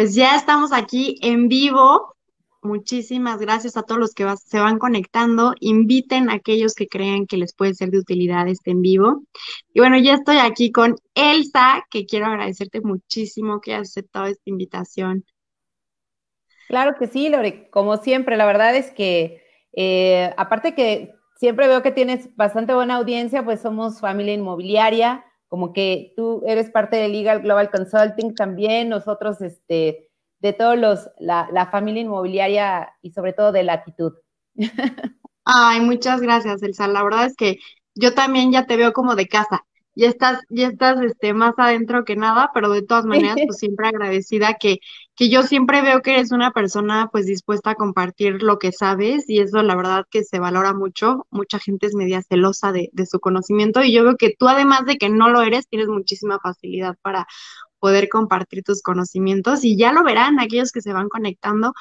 pues ya estamos aquí en vivo. Muchísimas gracias a todos los que se van conectando. Inviten a aquellos que crean que les puede ser de utilidad este en vivo. Y bueno, ya estoy aquí con Elsa, que quiero agradecerte muchísimo que hayas aceptado esta invitación. Claro que sí, Lore, como siempre, la verdad es que eh, aparte que siempre veo que tienes bastante buena audiencia, pues somos familia inmobiliaria, como que tú eres parte de Legal Global Consulting también, nosotros, este, de todos los, la, familia inmobiliaria y sobre todo de Latitud. Ay, muchas gracias, Elsa. La verdad es que yo también ya te veo como de casa. Ya estás, ya estás este, más adentro que nada, pero de todas maneras, pues siempre agradecida que, que yo siempre veo que eres una persona pues dispuesta a compartir lo que sabes y eso la verdad que se valora mucho. Mucha gente es media celosa de, de su conocimiento y yo veo que tú además de que no lo eres, tienes muchísima facilidad para poder compartir tus conocimientos y ya lo verán aquellos que se van conectando,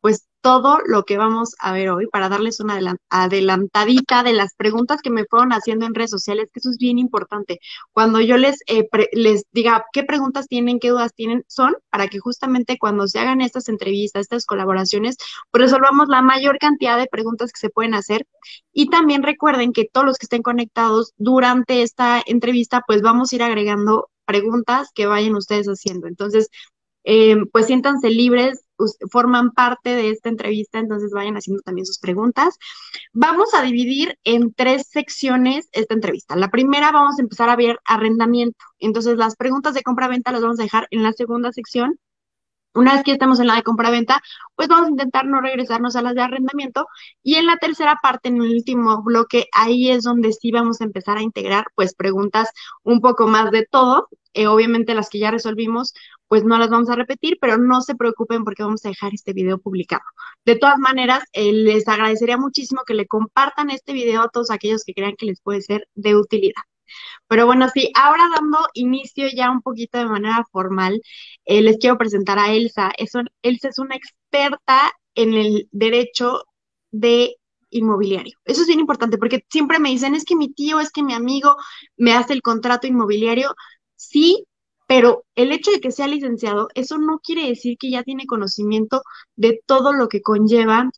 pues todo lo que vamos a ver hoy para darles una adelantadita de las preguntas que me fueron haciendo en redes sociales, que eso es bien importante. Cuando yo les, eh, les diga qué preguntas tienen, qué dudas tienen, son para que justamente cuando se hagan estas entrevistas, estas colaboraciones, resolvamos la mayor cantidad de preguntas que se pueden hacer. Y también recuerden que todos los que estén conectados durante esta entrevista, pues vamos a ir agregando preguntas que vayan ustedes haciendo. Entonces, eh, pues siéntanse libres, forman parte de esta entrevista, entonces vayan haciendo también sus preguntas. Vamos a dividir en tres secciones esta entrevista. La primera vamos a empezar a ver arrendamiento. Entonces, las preguntas de compra-venta las vamos a dejar en la segunda sección una vez que estemos en la de compra-venta, pues vamos a intentar no regresarnos a las de arrendamiento. Y en la tercera parte, en el último bloque, ahí es donde sí vamos a empezar a integrar, pues, preguntas un poco más de todo. Eh, obviamente las que ya resolvimos, pues no las vamos a repetir, pero no se preocupen porque vamos a dejar este video publicado. De todas maneras, eh, les agradecería muchísimo que le compartan este video a todos aquellos que crean que les puede ser de utilidad. Pero bueno, sí, ahora dando inicio ya un poquito de manera formal, eh, les quiero presentar a Elsa. Elsa es una experta en el derecho de inmobiliario. Eso es bien importante porque siempre me dicen, es que mi tío, es que mi amigo me hace el contrato inmobiliario. Sí, pero el hecho de que sea licenciado, eso no quiere decir que ya tiene conocimiento de todo lo que conlleva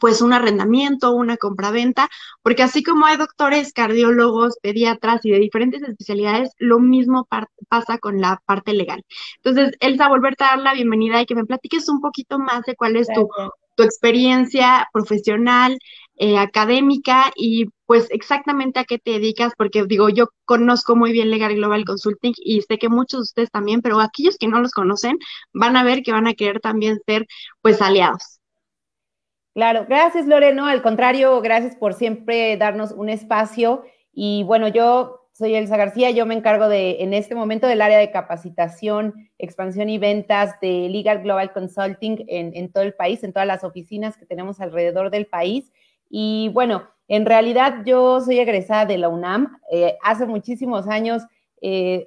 pues un arrendamiento, una compraventa, porque así como hay doctores, cardiólogos, pediatras y de diferentes especialidades, lo mismo pasa con la parte legal. Entonces, Elsa, volverte a dar la bienvenida y que me platiques un poquito más de cuál es tu, tu experiencia profesional, eh, académica y pues exactamente a qué te dedicas, porque digo, yo conozco muy bien Legal Global Consulting y sé que muchos de ustedes también, pero aquellos que no los conocen van a ver que van a querer también ser pues aliados. Claro, gracias Loreno, al contrario, gracias por siempre darnos un espacio. Y bueno, yo soy Elsa García, yo me encargo de, en este momento, del área de capacitación, expansión y ventas de Legal Global Consulting en, todo el país, en todas las oficinas que tenemos alrededor del país. Y bueno, en realidad yo soy egresada de la UNAM. Eh, hace muchísimos años eh,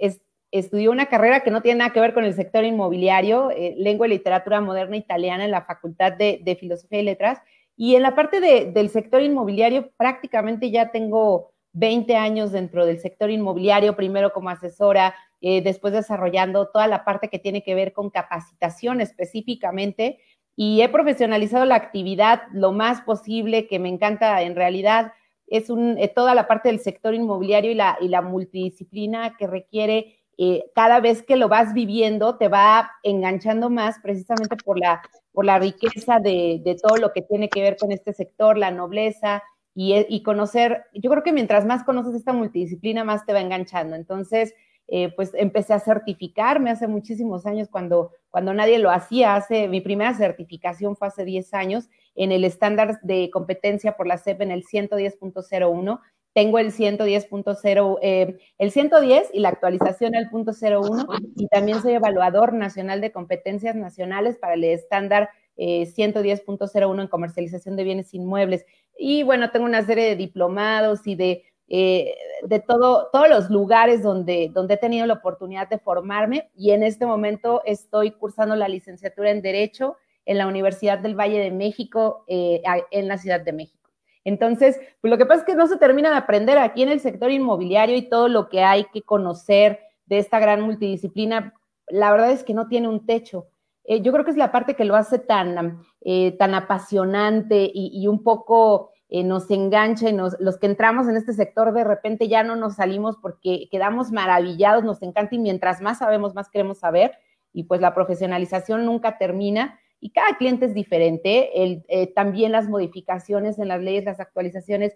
estudié una carrera que no tiene nada que ver con el sector inmobiliario, eh, lengua y literatura moderna italiana en la Facultad de, Filosofía y Letras. Y en la parte del sector inmobiliario prácticamente ya tengo 20 años dentro del sector inmobiliario, primero como asesora, eh, después desarrollando toda la parte que tiene que ver con capacitación específicamente. Y he profesionalizado la actividad lo más posible, que me encanta en realidad. Es un, eh, toda la parte del sector inmobiliario y la, y la multidisciplina que requiere eh, cada vez que lo vas viviendo te va enganchando más precisamente por la, por la riqueza de, todo lo que tiene que ver con este sector, la nobleza y, y, conocer, yo creo que mientras más conoces esta multidisciplina, más te va enganchando. Entonces, eh, pues empecé a certificarme hace muchísimos años cuando, cuando nadie lo hacía. Hace, mi primera certificación fue hace 10 años en el estándar de competencia por la CEP en el 110.01 tengo el 110.0, eh, el 110 y la actualización al punto 01 y también soy evaluador nacional de competencias nacionales para el estándar 110.01 eh, en comercialización de bienes inmuebles. Y bueno, tengo una serie de diplomados y de, eh, de todo, todos los lugares donde, donde he tenido la oportunidad de formarme y en este momento estoy cursando la licenciatura en Derecho en la Universidad del Valle de México en la Ciudad de México. Entonces, pues lo que pasa es que no se termina de aprender aquí en el sector inmobiliario y todo lo que hay que conocer de esta gran multidisciplina, la verdad es que no tiene un techo. eh, yo creo que es la parte que lo hace tan, eh, tan apasionante y, un poco eh, nos engancha y nos, los que entramos en este sector de repente ya no nos salimos porque quedamos maravillados, nos encanta y mientras más sabemos, más queremos saber y pues la profesionalización nunca termina y cada cliente es diferente. El, también las modificaciones en las leyes, las actualizaciones,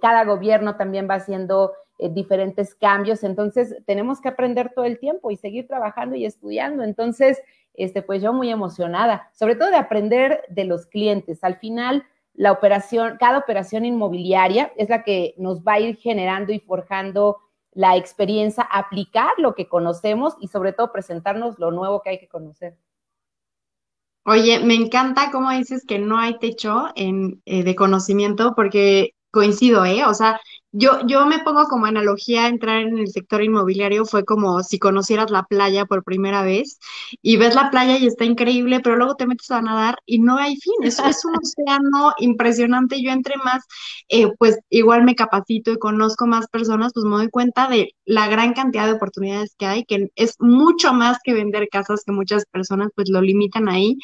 cada gobierno también va haciendo diferentes cambios, entonces tenemos que aprender todo el tiempo y seguir trabajando y estudiando. Entonces, este, pues yo muy emocionada, sobre todo de aprender de los clientes. Al final, la operación, cada operación inmobiliaria es la que nos va a ir generando y forjando la experiencia, aplicar lo que conocemos y sobre todo presentarnos lo nuevo que hay que conocer. Oye, me encanta cómo dices que no hay techo en, eh, de conocimiento porque coincido, ¿eh? O sea, yo, yo me pongo como analogía entrar en el sector inmobiliario, fue como si conocieras la playa por primera vez y ves la playa y está increíble, pero luego te metes a nadar y no hay fin, es, es un océano impresionante. Yo entre más, eh, pues igual me capacito y conozco más personas, pues me doy cuenta de la gran cantidad de oportunidades que hay, que es mucho más que vender casas que muchas personas pues lo limitan ahí.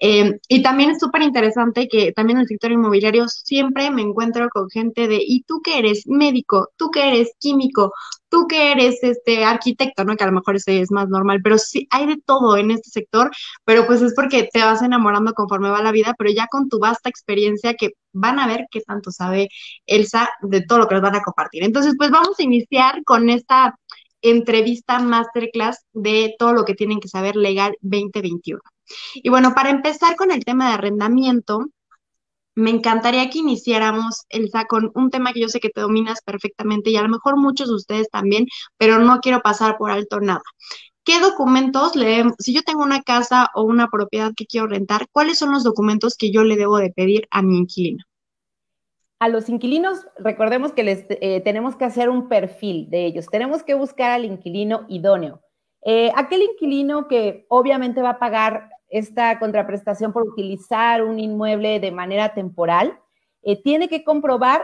Eh, y también es súper interesante que también en el sector inmobiliario siempre me encuentro con gente de, ¿y tú qué eres? Médico, tú que eres químico, tú que eres este arquitecto, ¿no? Que a lo mejor ese es más normal, pero sí hay de todo en este sector, pero pues es porque te vas enamorando conforme va la vida, pero ya con tu vasta experiencia que van a ver qué tanto sabe Elsa de todo lo que nos van a compartir. Entonces, pues vamos a iniciar con esta entrevista masterclass de todo lo que tienen que saber legal 2021. Y bueno, para empezar con el tema de arrendamiento, me encantaría que iniciáramos, Elsa, con un tema que yo sé que te dominas perfectamente y a lo mejor muchos de ustedes también, pero no quiero pasar por alto nada. ¿Qué documentos le si yo tengo una casa o una propiedad que quiero rentar, cuáles son los documentos que yo le debo de pedir a mi inquilino? A los inquilinos, recordemos que les eh, tenemos que hacer un perfil de ellos, tenemos que buscar al inquilino idóneo. Eh, aquel inquilino que obviamente va a pagar esta contraprestación por utilizar un inmueble de manera temporal, eh, tiene que comprobar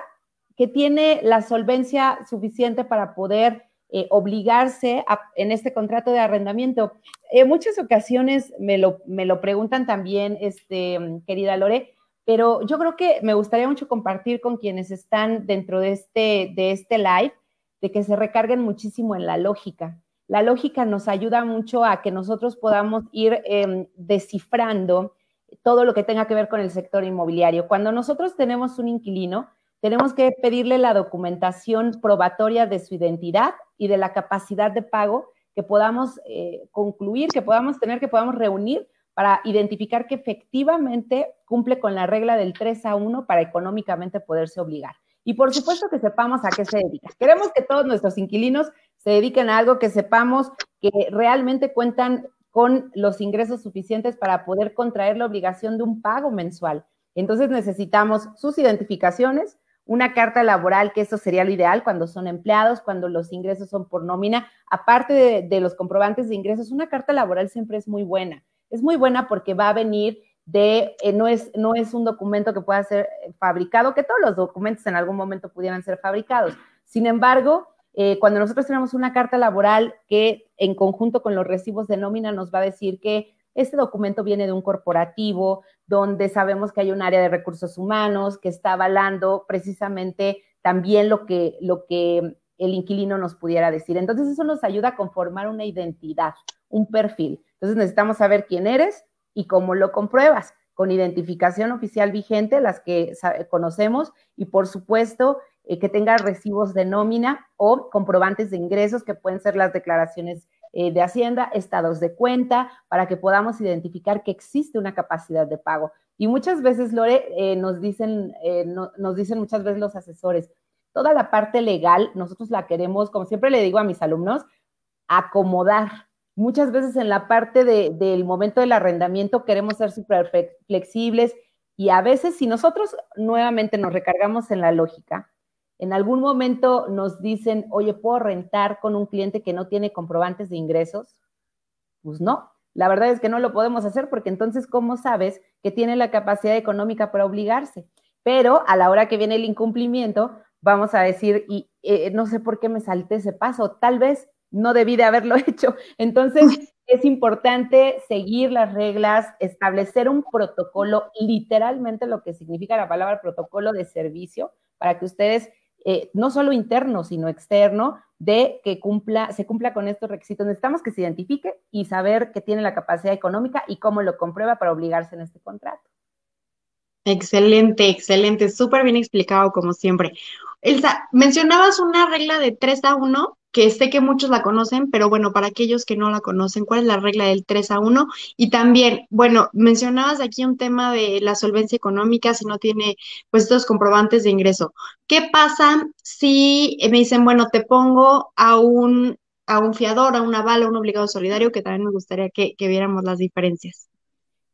que tiene la solvencia suficiente para poder eh, obligarse en este contrato de arrendamiento. En muchas ocasiones me lo, me lo preguntan también, este, querida Lore, pero yo creo que me gustaría mucho compartir con quienes están dentro de este, de este live, de que se recarguen muchísimo en la lógica la lógica nos ayuda mucho a que nosotros podamos ir em, descifrando todo lo que tenga que ver con el sector inmobiliario. Cuando nosotros tenemos un inquilino, tenemos que pedirle la documentación probatoria de su identidad y de la capacidad de pago que podamos eh, concluir, que podamos tener, que podamos reunir para identificar que efectivamente cumple con la regla del 3 a 1 para económicamente poderse obligar. Y por supuesto que sepamos a qué se dedica. Queremos que todos nuestros inquilinos se dediquen a algo que sepamos que realmente cuentan con los ingresos suficientes para poder contraer la obligación de un pago mensual. Entonces necesitamos sus identificaciones, una carta laboral, que eso sería lo ideal cuando son empleados, cuando los ingresos son por nómina. Aparte de, los comprobantes de ingresos, una carta laboral siempre es muy buena. Es muy buena porque va a venir de, eh, no, es, no es un documento que pueda ser fabricado, que todos los documentos en algún momento pudieran ser fabricados. Sin embargo, eh, cuando nosotros tenemos una carta laboral que en conjunto con los recibos de nómina nos va a decir que este documento viene de un corporativo donde sabemos que hay un área de recursos humanos que está avalando precisamente también lo que, lo que el inquilino nos pudiera decir. Entonces eso nos ayuda a conformar una identidad, un perfil. Entonces necesitamos saber quién eres y cómo lo compruebas, con identificación oficial vigente, las que conocemos, y por supuesto eh, que tenga recibos de nómina o comprobantes de ingresos, que pueden ser las declaraciones eh, de Hacienda, estados de cuenta, para que podamos identificar que existe una capacidad de pago. Y muchas veces, Lore, eh, nos, dicen, nos dicen muchas veces los asesores, toda la parte legal, nosotros la queremos, como siempre le digo a mis alumnos, acomodar. Muchas veces en la parte del momento del arrendamiento queremos ser súper flexibles y a veces si nosotros nuevamente nos recargamos en la lógica, en algún momento nos dicen, oye, ¿puedo rentar con un cliente que no tiene comprobantes de ingresos? Pues no, la verdad es que no lo podemos hacer porque entonces, ¿cómo sabes que tiene la capacidad económica para obligarse? Pero a la hora que viene el incumplimiento, vamos a decir, y eh, no sé por qué me salté ese paso, tal vez no debí de haberlo hecho. Entonces, es importante seguir las reglas, establecer un protocolo, literalmente lo que significa la palabra protocolo de servicio, para que ustedes, eh, no solo interno, sino externo, de que cumpla, se cumpla con estos requisitos. Necesitamos que se identifique y saber que tiene la capacidad económica y cómo lo comprueba para obligarse en este contrato. Excelente, excelente, súper bien explicado como siempre. Elsa, mencionabas una regla de 3 a 1 que sé que muchos la conocen, pero bueno, para aquellos que no la conocen, ¿cuál es la regla del 3 a 1? Y también, bueno, mencionabas aquí un tema de la solvencia económica si no tiene pues estos comprobantes de ingreso. ¿Qué pasa si me dicen, bueno, te pongo a un, a un fiador, a un aval, a un obligado solidario, que también me gustaría que viéramos las diferencias?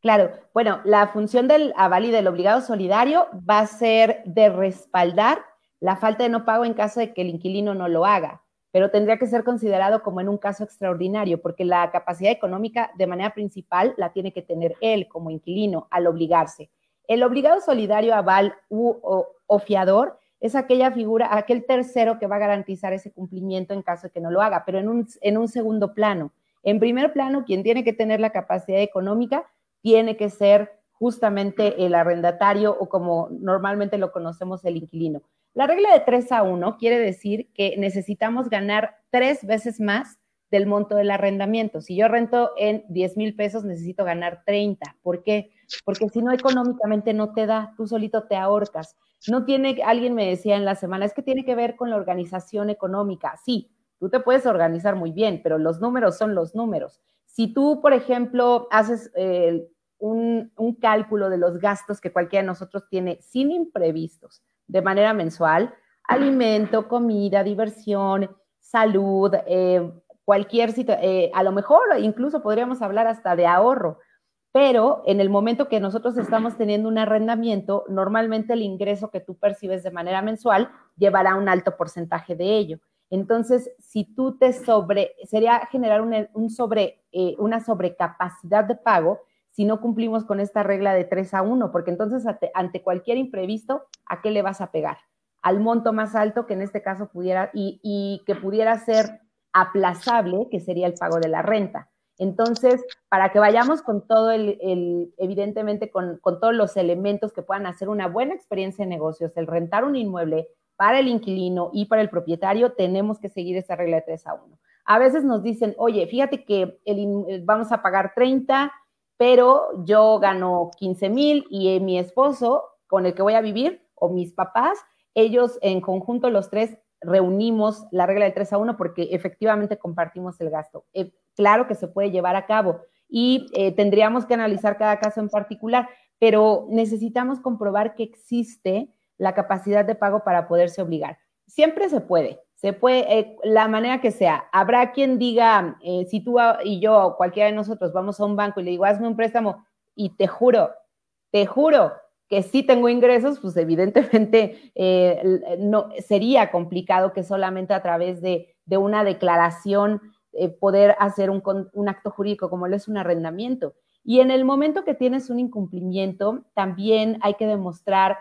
Claro, bueno, la función del aval y del obligado solidario va a ser de respaldar la falta de no pago en caso de que el inquilino no lo haga pero tendría que ser considerado como en un caso extraordinario, porque la capacidad económica de manera principal la tiene que tener él como inquilino al obligarse. El obligado solidario aval u, o, fiador es aquella figura, aquel tercero que va a garantizar ese cumplimiento en caso de que no lo haga, pero en un, en un segundo plano. En primer plano, quien tiene que tener la capacidad económica tiene que ser justamente el arrendatario o como normalmente lo conocemos, el inquilino. La regla de 3 a 1 quiere decir que necesitamos ganar tres veces más del monto del arrendamiento. Si yo rento en 10 mil pesos, necesito ganar 30. ¿Por qué? Porque si no, económicamente no te da, tú solito te ahorcas. No tiene, alguien me decía en la semana, es que tiene que ver con la organización económica. Sí, tú te puedes organizar muy bien, pero los números son los números. Si tú, por ejemplo, haces eh, un, un cálculo de los gastos que cualquiera de nosotros tiene sin imprevistos, de manera mensual, alimento, comida, diversión, salud, eh, cualquier situación, eh, a lo mejor incluso podríamos hablar hasta de ahorro, pero en el momento que nosotros estamos teniendo un arrendamiento, normalmente el ingreso que tú percibes de manera mensual llevará un alto porcentaje de ello. Entonces, si tú te sobre, sería generar un, sobre, eh, una sobrecapacidad de pago si no cumplimos con esta regla de 3 a 1, porque entonces ante, cualquier imprevisto, ¿a qué le vas a pegar? Al monto más alto que en este caso pudiera, y, que pudiera ser aplazable, que sería el pago de la renta. Entonces, para que vayamos con todo el, evidentemente, con, todos los elementos que puedan hacer una buena experiencia de negocios, el rentar un inmueble para el inquilino y para el propietario, tenemos que seguir esa regla de 3 a 1. A veces nos dicen, oye, fíjate que el, vamos a pagar 30 pero yo gano 15 mil y eh, mi esposo con el que voy a vivir o mis papás, ellos en conjunto los tres reunimos la regla de 3 a 1 porque efectivamente compartimos el gasto. Eh, claro que se puede llevar a cabo y eh, tendríamos que analizar cada caso en particular, pero necesitamos comprobar que existe la capacidad de pago para poderse obligar. Siempre se puede, se puede, eh, la manera que sea. Habrá quien diga, eh, si tú y yo, cualquiera de nosotros, vamos a un banco y le digo, hazme un préstamo, y te juro, te juro que si tengo ingresos, pues evidentemente eh, no, sería complicado que solamente a través de, una declaración poder hacer un, un acto jurídico como lo es un arrendamiento. Y en el momento que tienes un incumplimiento, también hay que demostrar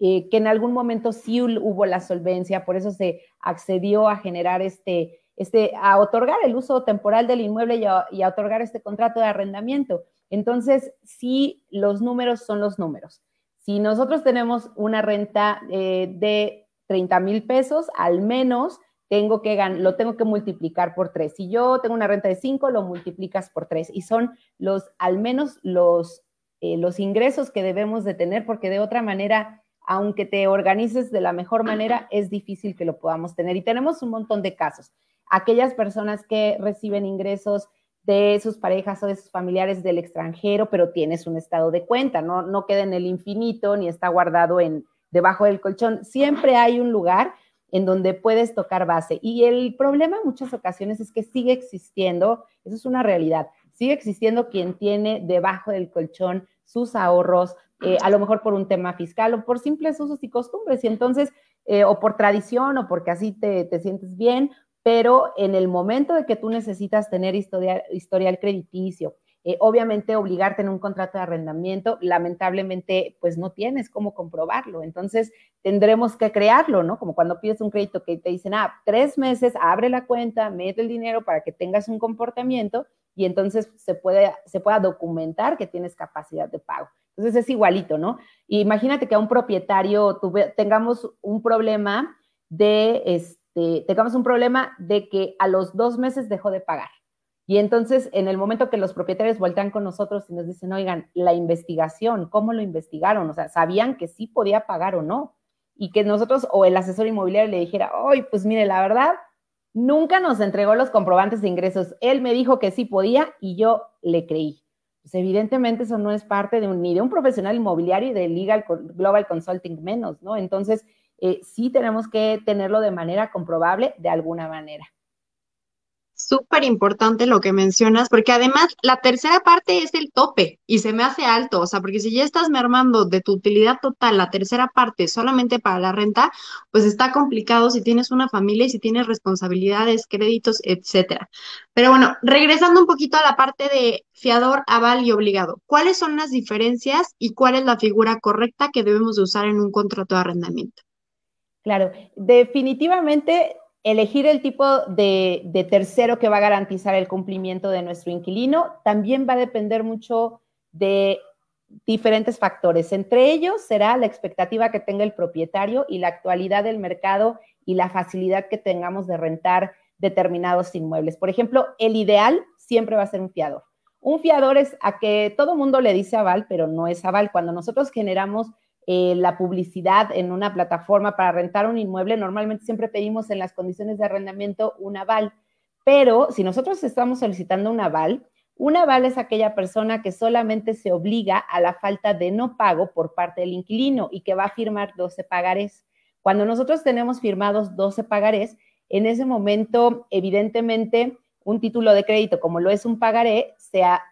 eh, que en algún momento sí hubo la solvencia, por eso se accedió a generar este, este, a otorgar el uso temporal del inmueble y a, otorgar este contrato de arrendamiento. Entonces, sí, los números son los números. Si nosotros tenemos una renta eh, de 30 mil pesos, al menos tengo que lo tengo que multiplicar por tres. Si yo tengo una renta de 5, lo multiplicas por tres. Y son los, al menos los, eh, los ingresos que debemos de tener, porque de otra manera aunque te organices de la mejor manera, es difícil que lo podamos tener. Y tenemos un montón de casos. Aquellas personas que reciben ingresos de sus parejas o de sus familiares del extranjero, pero tienes un estado de cuenta, no, no queda en el infinito ni está guardado en debajo del colchón. Siempre hay un lugar en donde puedes tocar base. Y el problema en muchas ocasiones es que sigue existiendo, eso es una realidad, sigue existiendo quien tiene debajo del colchón sus ahorros, eh, a lo mejor por un tema fiscal o por simples usos y costumbres, y entonces, eh, o por tradición o porque así te, sientes bien, pero en el momento de que tú necesitas tener historial, historial crediticio eh, obviamente obligarte en un contrato de arrendamiento, lamentablemente pues no tienes cómo comprobarlo, entonces tendremos que crearlo, ¿no? Como cuando pides un crédito que te dicen, ah, tres meses, abre la cuenta, mete el dinero para que tengas un comportamiento y entonces se, puede, se pueda documentar que tienes capacidad de pago. Entonces es igualito, ¿no? imagínate que a un propietario tengamos un problema de, este, tengamos un problema de que a los dos meses dejó de pagar. Y entonces, en el momento que los propietarios voltean con nosotros y nos dicen, oigan, la investigación, ¿cómo lo investigaron? O sea, ¿sabían que sí podía pagar o no? Y que nosotros o el asesor inmobiliario le dijera, oye, pues mire, la verdad, nunca nos entregó los comprobantes de ingresos. Él me dijo que sí podía y yo le creí. Pues evidentemente eso no es parte de un, ni de un profesional inmobiliario y de Legal Global Consulting menos, ¿no? Entonces, eh, sí tenemos que tenerlo de manera comprobable de alguna manera súper importante lo que mencionas, porque además la tercera parte es el tope y se me hace alto, o sea, porque si ya estás mermando de tu utilidad total la tercera parte solamente para la renta, pues está complicado si tienes una familia y si tienes responsabilidades, créditos, etcétera. Pero bueno, regresando un poquito a la parte de fiador, aval y obligado, ¿cuáles son las diferencias y cuál es la figura correcta que debemos de usar en un contrato de arrendamiento? Claro, definitivamente elegir el tipo de, tercero que va a garantizar el cumplimiento de nuestro inquilino también va a depender mucho de diferentes factores. Entre ellos será la expectativa que tenga el propietario y la actualidad del mercado y la facilidad que tengamos de rentar determinados inmuebles. Por ejemplo, el ideal siempre va a ser un fiador. Un fiador es a que todo mundo le dice aval, pero no es aval. Cuando nosotros generamos eh, la publicidad en una plataforma para rentar un inmueble, normalmente siempre pedimos en las condiciones de arrendamiento un aval, pero si nosotros estamos solicitando un aval, un aval es aquella persona que solamente se obliga a la falta de no pago por parte del inquilino y que va a firmar 12 pagarés. Cuando nosotros tenemos firmados 12 pagarés, en ese momento, evidentemente, un título de crédito como lo es un pagaré, sea,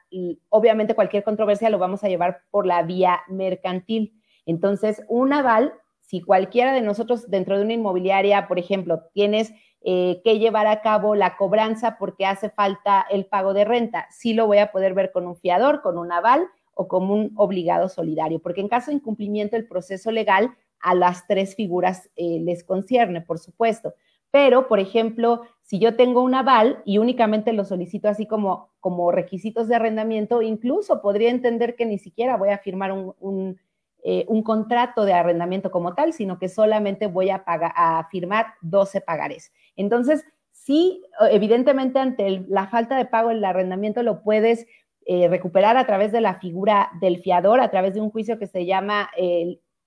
obviamente cualquier controversia lo vamos a llevar por la vía mercantil. Entonces, un aval, si cualquiera de nosotros dentro de una inmobiliaria, por ejemplo, tienes eh, que llevar a cabo la cobranza porque hace falta el pago de renta, sí lo voy a poder ver con un fiador, con un aval o como un obligado solidario, porque en caso de incumplimiento del proceso legal, a las tres figuras eh, les concierne, por supuesto. Pero, por ejemplo, si yo tengo un aval y únicamente lo solicito así como, como requisitos de arrendamiento, incluso podría entender que ni siquiera voy a firmar un eh, un contrato de arrendamiento como tal, sino que solamente voy a, a firmar 12 pagares. Entonces, sí, evidentemente ante la falta de pago el arrendamiento lo puedes eh, recuperar a través de la figura del fiador, a través de un juicio que se llama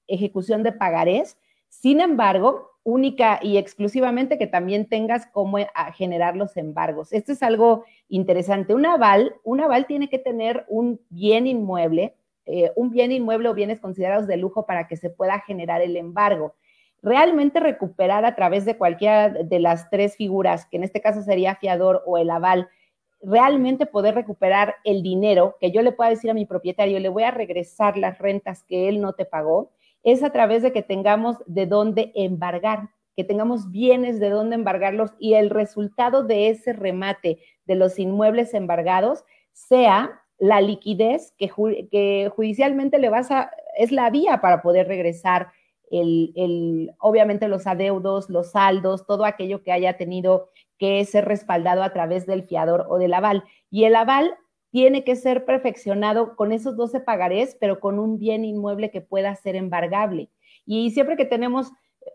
ejecución de pagarés. Sin embargo, única y exclusivamente que también tengas cómo generar los embargos. Esto es algo interesante. Un aval, un aval tiene que tener un bien inmueble eh, un bien inmueble o bienes considerados de lujo para que se pueda generar el embargo. Realmente recuperar a través de cualquiera de las tres figuras, que en este caso sería fiador o el aval, realmente poder recuperar el dinero que yo le pueda decir a mi propietario, le voy a regresar las rentas que él no te pagó, es a través de que tengamos de dónde embargar, que tengamos bienes de dónde embargarlos y el resultado de ese remate de los inmuebles embargados sea la liquidez que, judicialmente le vas a, es la vía para poder regresar el, obviamente los adeudos, los saldos, todo aquello que haya tenido que ser respaldado a través del fiador o del aval. Y el aval tiene que ser perfeccionado con esos 12 pagarés, pero con un bien inmueble que pueda ser embargable. Y siempre que tenemos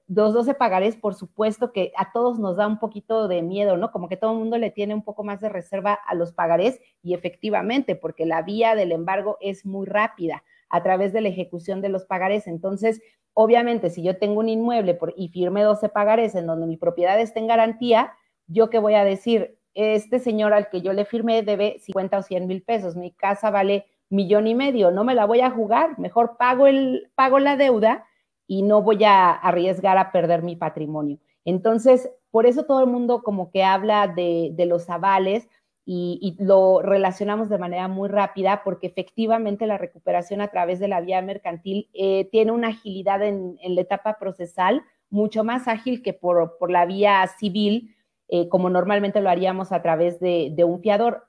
los 12 pagarés, por supuesto que a todos nos da un poquito de miedo, ¿no? Como que todo el mundo le tiene un poco más de reserva a los pagarés y efectivamente, porque la vía del embargo es muy rápida a través de la ejecución de los pagarés. Entonces, obviamente, si yo tengo un inmueble y firme 12 pagarés en donde mi propiedad está en garantía, yo qué voy a decir, este señor al que yo le firmé debe 50 o 100 mil pesos, mi casa vale millón y medio, no me la voy a jugar, mejor pago, el, pago la deuda y no voy a arriesgar a perder mi patrimonio. Entonces, por eso todo el mundo como que habla de, los avales y, lo relacionamos de manera muy rápida porque efectivamente la recuperación a través de la vía mercantil eh, tiene una agilidad en, la etapa procesal mucho más ágil que por, por la vía civil eh, como normalmente lo haríamos a través de, un fiador.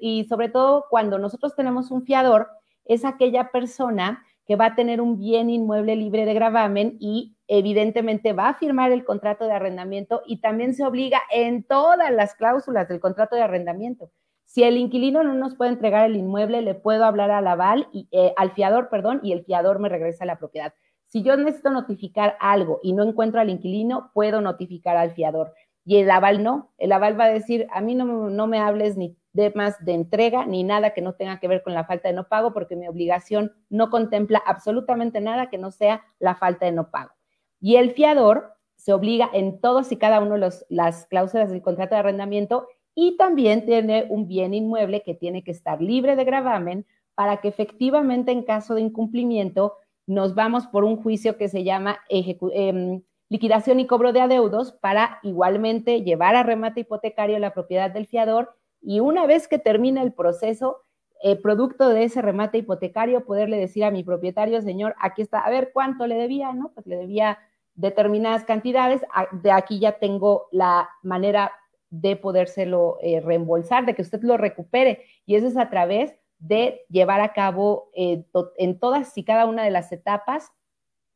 Y sobre todo cuando nosotros tenemos un fiador, es aquella persona que va a tener un bien inmueble libre de gravamen y evidentemente va a firmar el contrato de arrendamiento y también se obliga en todas las cláusulas del contrato de arrendamiento. Si el inquilino no nos puede entregar el inmueble, le puedo hablar al aval y eh, al fiador, perdón, y el fiador me regresa la propiedad. Si yo necesito notificar algo y no encuentro al inquilino, puedo notificar al fiador. Y el aval no. El aval va a decir, a mí no, no me hables ni de más de entrega ni nada que no tenga que ver con la falta de no pago, porque mi obligación no contempla absolutamente nada que no sea la falta de no pago. Y el fiador se obliga en todos y cada uno de las cláusulas del contrato de arrendamiento y también tiene un bien inmueble que tiene que estar libre de gravamen para que efectivamente en caso de incumplimiento nos vamos por un juicio que se llama em, liquidación y cobro de adeudos para igualmente llevar a remate hipotecario la propiedad del fiador y una vez que termine el proceso, eh, producto de ese remate hipotecario, poderle decir a mi propietario, señor, aquí está, a ver cuánto le debía, ¿no? Pues le debía determinadas cantidades, de aquí ya tengo la manera de podérselo eh, reembolsar, de que usted lo recupere. Y eso es a través de llevar a cabo eh, en todas y cada una de las etapas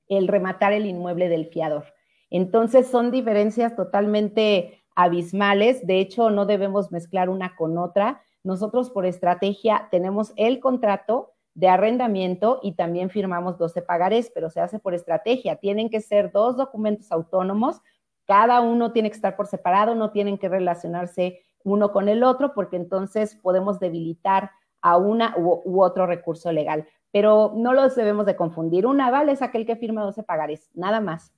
el rematar el inmueble del fiador. Entonces son diferencias totalmente abismales. De hecho, no debemos mezclar una con otra. Nosotros por estrategia tenemos el contrato de arrendamiento y también firmamos 12 pagarés, pero se hace por estrategia. Tienen que ser dos documentos autónomos. Cada uno tiene que estar por separado, no tienen que relacionarse uno con el otro, porque entonces podemos debilitar a una u, otro recurso legal. Pero no los debemos de confundir. Un aval es aquel que firma 12 pagarés, nada más.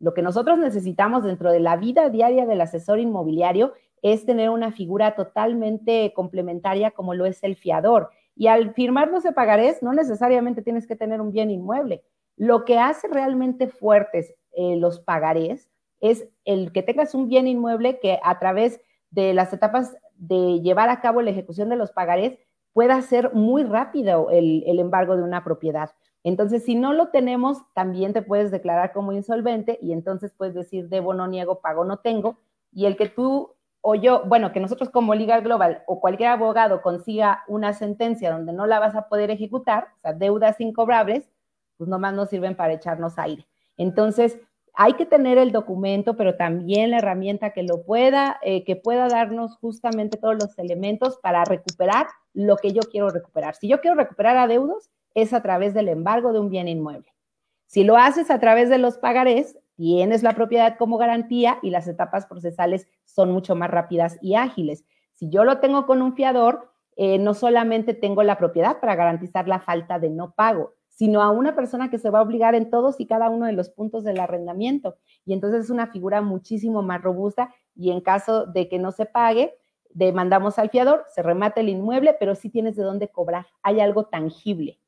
Lo que nosotros necesitamos dentro de la vida diaria del asesor inmobiliario es tener una figura totalmente complementaria como lo es el fiador. Y al firmar los pagarés, no necesariamente tienes que tener un bien inmueble. Lo que hace realmente fuertes eh, los pagarés es el que tengas un bien inmueble que a través de las etapas de llevar a cabo la ejecución de los pagarés pueda ser muy rápido el embargo de una propiedad. Entonces, si no lo tenemos, también te puedes declarar como insolvente y entonces puedes decir, debo, no niego, pago, no tengo. Y el que tú o yo, bueno, que nosotros como Liga Global o cualquier abogado consiga una sentencia donde no la vas a poder ejecutar, o sea, deudas incobrables, pues nomás nos sirven para echarnos aire. Entonces, hay que tener el documento, pero también la herramienta que lo pueda, eh, que pueda darnos justamente todos los elementos para recuperar lo que yo quiero recuperar. Si yo quiero recuperar adeudos, es a través del embargo de un bien inmueble. Si lo haces a través de los pagarés, tienes la propiedad como garantía y las etapas procesales son mucho más rápidas y ágiles. Si yo lo tengo con un fiador, eh, no solamente tengo la propiedad para garantizar la falta de no pago, sino a una persona que se va a obligar en todos y cada uno de los puntos del arrendamiento. Y entonces es una figura muchísimo más robusta y en caso de que no se pague, demandamos al fiador, se remate el inmueble, pero sí tienes de dónde cobrar. Hay algo tangible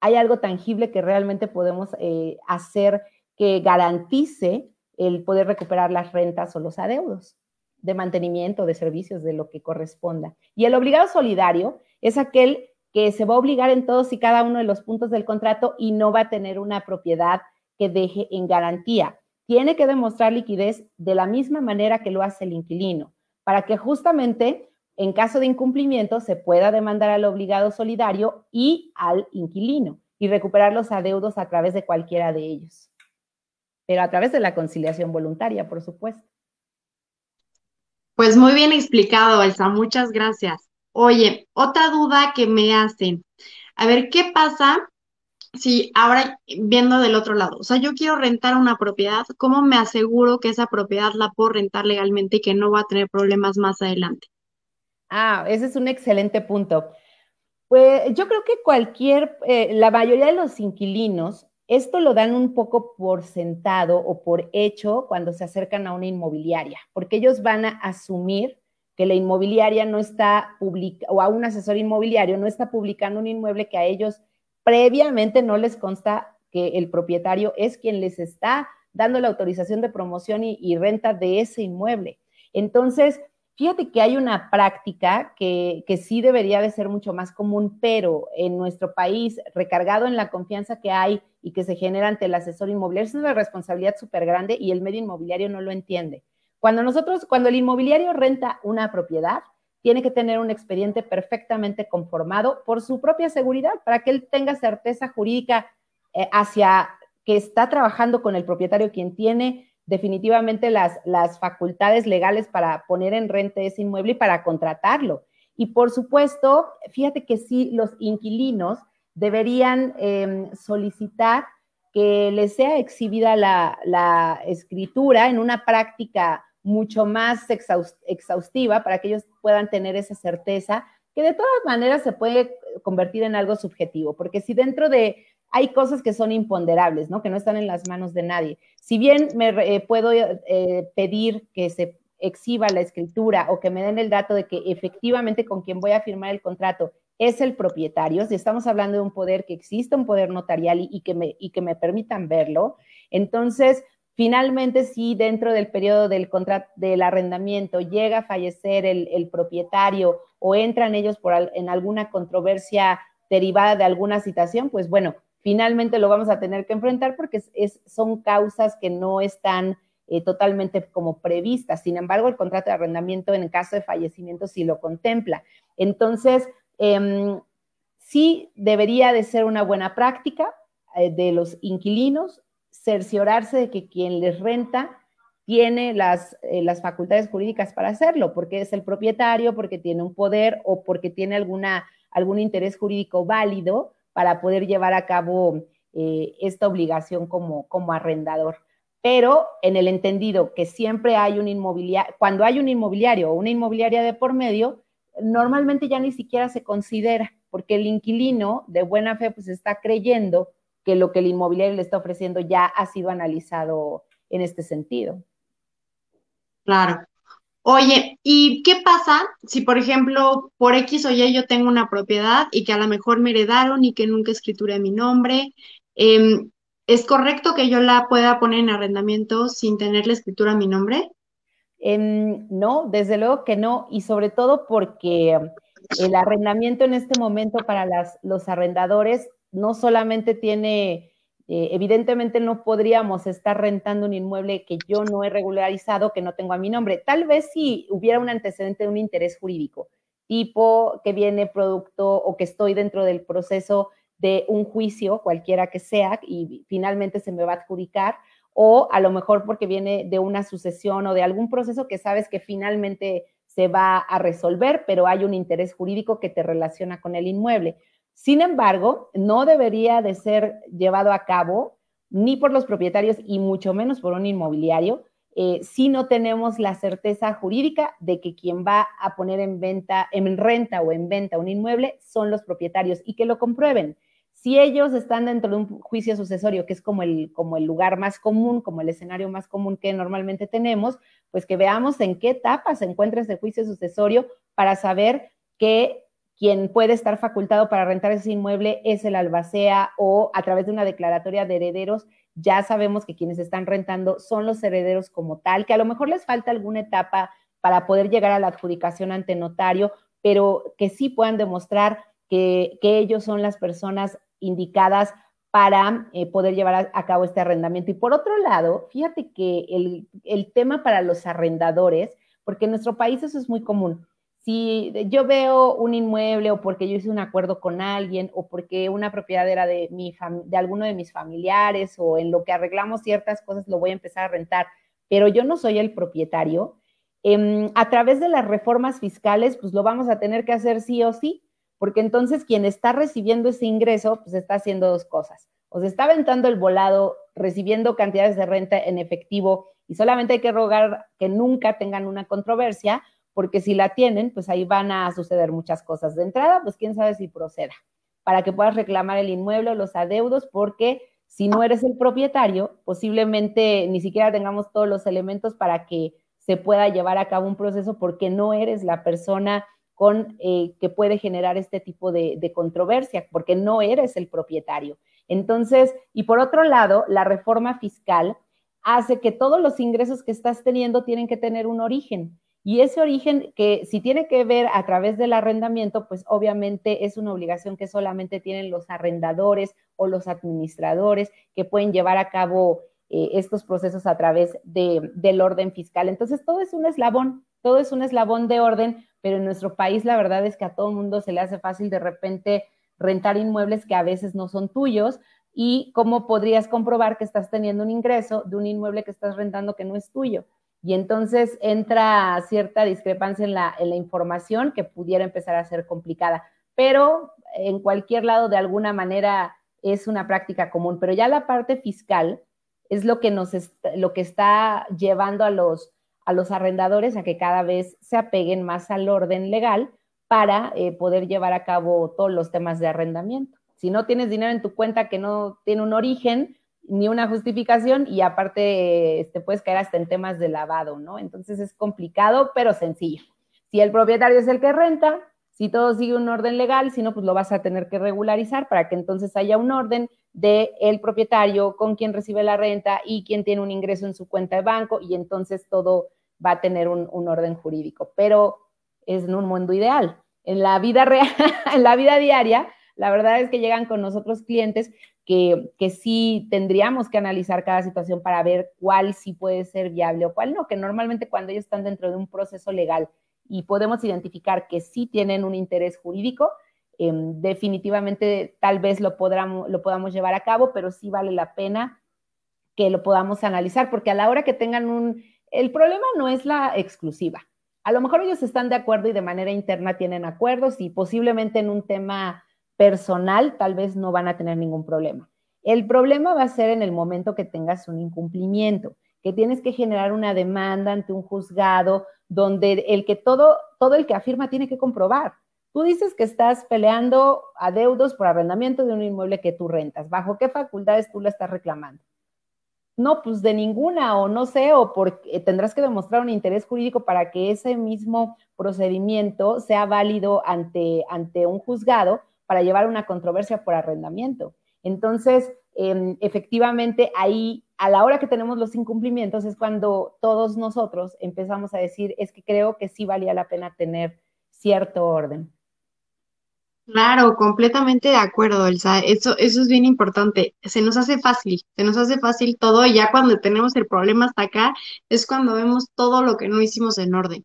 hay algo tangible que realmente podemos eh, hacer que garantice el poder recuperar las rentas o los adeudos de mantenimiento, de servicios, de lo que corresponda. Y el obligado solidario es aquel que se va a obligar en todos y cada uno de los puntos del contrato y no va a tener una propiedad que deje en garantía. Tiene que demostrar liquidez de la misma manera que lo hace el inquilino, para que justamente en caso de incumplimiento, se pueda demandar al obligado solidario y al inquilino y recuperar los adeudos a través de cualquiera de ellos. Pero a través de la conciliación voluntaria, por supuesto. Pues muy bien explicado, Elsa. Muchas gracias. Oye, otra duda que me hacen. A ver, ¿qué pasa si ahora viendo del otro lado? O sea, yo quiero rentar una propiedad, ¿cómo me aseguro que esa propiedad la puedo rentar legalmente y que no va a tener problemas más adelante? Ah, ese es un excelente punto. Pues yo creo que cualquier, eh, la mayoría de los inquilinos, esto lo dan un poco por sentado o por hecho cuando se acercan a una inmobiliaria, porque ellos van a asumir que la inmobiliaria no está publicando, o a un asesor inmobiliario no está publicando un inmueble que a ellos previamente no les consta que el propietario es quien les está dando la autorización de promoción y renta de ese inmueble. Entonces, Fíjate que hay una práctica que, sí debería de ser mucho más común, pero en nuestro país, recargado en la confianza que hay y que se genera ante el asesor inmobiliario, es una responsabilidad súper grande y el medio inmobiliario no lo entiende. Cuando nosotros, cuando el inmobiliario renta una propiedad, tiene que tener un expediente perfectamente conformado por su propia seguridad, para que él tenga certeza jurídica eh, hacia que está trabajando con el propietario, quien tiene definitivamente las, las facultades legales para poner en renta ese inmueble y para contratarlo. Y por supuesto, fíjate que sí, los inquilinos deberían em, solicitar que les sea exhibida la, escritura en una práctica mucho más exhaustiva para que ellos puedan tener esa certeza, que de todas maneras se puede convertir en algo subjetivo, porque si dentro de hay cosas que son imponderables, ¿no? Que no están en las manos de nadie. Si bien me eh, puedo eh, pedir que se exhiba la escritura o que me den el dato de que efectivamente con quien voy a firmar el contrato es el propietario, si estamos hablando de un poder que existe, un poder notarial y, que, me, y que me permitan verlo, entonces finalmente si dentro del periodo del contrato del arrendamiento llega a fallecer el, propietario o entran ellos por en alguna controversia derivada de alguna citación, pues bueno, finalmente lo vamos a tener que enfrentar porque son causas que no están eh, totalmente como previstas. Sin embargo, el contrato de arrendamiento en caso de fallecimiento sí lo contempla. Entonces, em, sí debería de ser una buena práctica eh, de los inquilinos cerciorarse de que quien les renta tiene las, eh, las facultades jurídicas para hacerlo, porque es el propietario, porque tiene un poder o porque tiene alguna, algún interés jurídico válido para poder llevar a cabo esta obligación como, como arrendador pero en el entendido que siempre hay un inmobiliario, cuando hay un inmobiliario o una inmobiliaria de por medio, normalmente ya ni siquiera se considera, porque el inquilino de buena fe pues está creyendo que lo que el inmobiliario le está ofreciendo ya ha sido analizado en este sentido. Claro. Oye, ¿y qué pasa si, por ejemplo, por X o Y yo tengo una propiedad y que a lo mejor me heredaron y que nunca escrituré mi nombre? Eh, ¿Es correcto que yo la pueda poner en arrendamiento sin tener la escritura a mi nombre? Em, no, desde luego que no, y sobre todo porque el arrendamiento en este momento para los arrendadores no solamente tiene, eh, evidentemente no podríamos estar rentando un inmueble que yo no he regularizado, que no tengo a mi nombre. Tal vez si hubiera un antecedente de un interés jurídico, tipo que viene producto o que estoy dentro del proceso de un juicio, cualquiera que sea, y finalmente se me va a adjudicar, o a lo mejor porque viene de una sucesión o de algún proceso que sabes que finalmente se va a resolver, pero hay un interés jurídico que te relaciona con el inmueble. Sin embargo, no debería de ser llevado a cabo ni por los propietarios y mucho menos por un inmobiliario eh, si no tenemos la certeza jurídica de que quien va a poner en venta, en renta o en venta un inmueble son los propietarios y que lo comprueben. Si ellos están dentro de un juicio sucesorio, que es como el, como el lugar más común, como el escenario más común que normalmente tenemos, pues que veamos en qué etapa se encuentra ese juicio sucesorio para saber que quien puede estar facultado para rentar ese inmueble es el albacea o a través de una declaratoria de herederos, ya sabemos que quienes están rentando son los herederos como tal, que a lo mejor les falta alguna etapa para poder llegar a la adjudicación ante notario, pero que sí puedan demostrar que, ellos son las personas indicadas para eh, poder llevar a, cabo este arrendamiento. Y por otro lado, fíjate que el, tema para los arrendadores, porque en nuestro país eso es muy común. Si yo veo un inmueble o porque yo hice un acuerdo con alguien o porque una propiedad era de, mi de alguno de mis familiares o en lo que arreglamos ciertas cosas lo voy a empezar a rentar, pero yo no soy el propietario, em, a través de las reformas fiscales, pues lo vamos a tener que hacer sí o sí porque entonces quien está recibiendo ese ingreso, pues está haciendo dos cosas. O se está aventando el volado, recibiendo cantidades de renta en efectivo y solamente hay que rogar que nunca tengan una controversia, porque si la tienen, pues ahí van a suceder muchas cosas. De entrada, pues quién sabe si proceda, para que puedas reclamar el inmueble o los adeudos, porque si no eres el propietario, posiblemente ni siquiera tengamos todos los elementos para que se pueda llevar a cabo un proceso porque no eres la persona con, eh, que puede generar este tipo de, controversia, porque no eres el propietario. Entonces, y por otro lado, la reforma fiscal hace que todos los ingresos que estás teniendo tienen que tener un origen. Y ese origen que si tiene que ver a través del arrendamiento, pues obviamente es una obligación que solamente tienen los arrendadores o los administradores que pueden llevar a cabo eh, estos procesos a través de, del orden fiscal. Entonces, todo es un eslabón, todo es un eslabón de orden, pero en nuestro país la verdad es que a todo el mundo se le hace fácil de repente rentar inmuebles que a veces no son tuyos y cómo podrías comprobar que estás teniendo un ingreso de un inmueble que estás rentando que no es tuyo. Y entonces entra cierta discrepancia en la, información que pudiera empezar a ser complicada. Pero en cualquier lado, de alguna manera, es una práctica común. Pero ya la parte fiscal es lo que, nos lo que está llevando a los, a los arrendadores a que cada vez se apeguen más al orden legal para eh, poder llevar a cabo todos los temas de arrendamiento. Si no tienes dinero en tu cuenta que no tiene un origen ni una justificación y aparte te este, puedes caer hasta en temas de lavado, ¿no? Entonces es complicado, pero sencillo. Si el propietario es el que renta, si todo sigue un orden legal, si no, pues lo vas a tener que regularizar para que entonces haya un orden de el propietario con quien recibe la renta y quien tiene un ingreso en su cuenta de banco y entonces todo va a tener un, orden jurídico. Pero es en un mundo ideal. En la vida real, en la vida diaria, la verdad es que llegan con nosotros clientes que, que, sí tendríamos que analizar cada situación para ver cuál sí puede ser viable o cuál no, que normalmente cuando ellos están dentro de un proceso legal y podemos identificar que sí tienen un interés jurídico, em, definitivamente tal vez lo, podamos, lo podamos llevar a cabo, pero sí vale la pena que lo podamos analizar, porque a la hora que tengan un... El problema no es la exclusiva. A lo mejor ellos están de acuerdo y de manera interna tienen acuerdos y posiblemente en un tema personal tal vez no van a tener ningún problema. El problema va a ser en el momento que tengas un incumplimiento, que tienes que generar una demanda ante un juzgado donde el que todo, todo el que afirma tiene que comprobar. Tú dices que estás peleando a deudos por arrendamiento de un inmueble que tú rentas. ¿Bajo qué facultades tú la estás reclamando? No, pues de ninguna, o no sé, o porque tendrás que demostrar un interés jurídico para que ese mismo procedimiento sea válido ante, ante un juzgado para llevar una controversia por arrendamiento. Entonces, em, efectivamente, ahí a la hora que tenemos los incumplimientos es cuando todos nosotros empezamos a decir, es que creo que sí valía la pena tener cierto orden. Claro, completamente de acuerdo, Elsa. Eso, eso es bien importante. Se nos hace fácil, se nos hace fácil todo y ya cuando tenemos el problema hasta acá es cuando vemos todo lo que no hicimos en orden.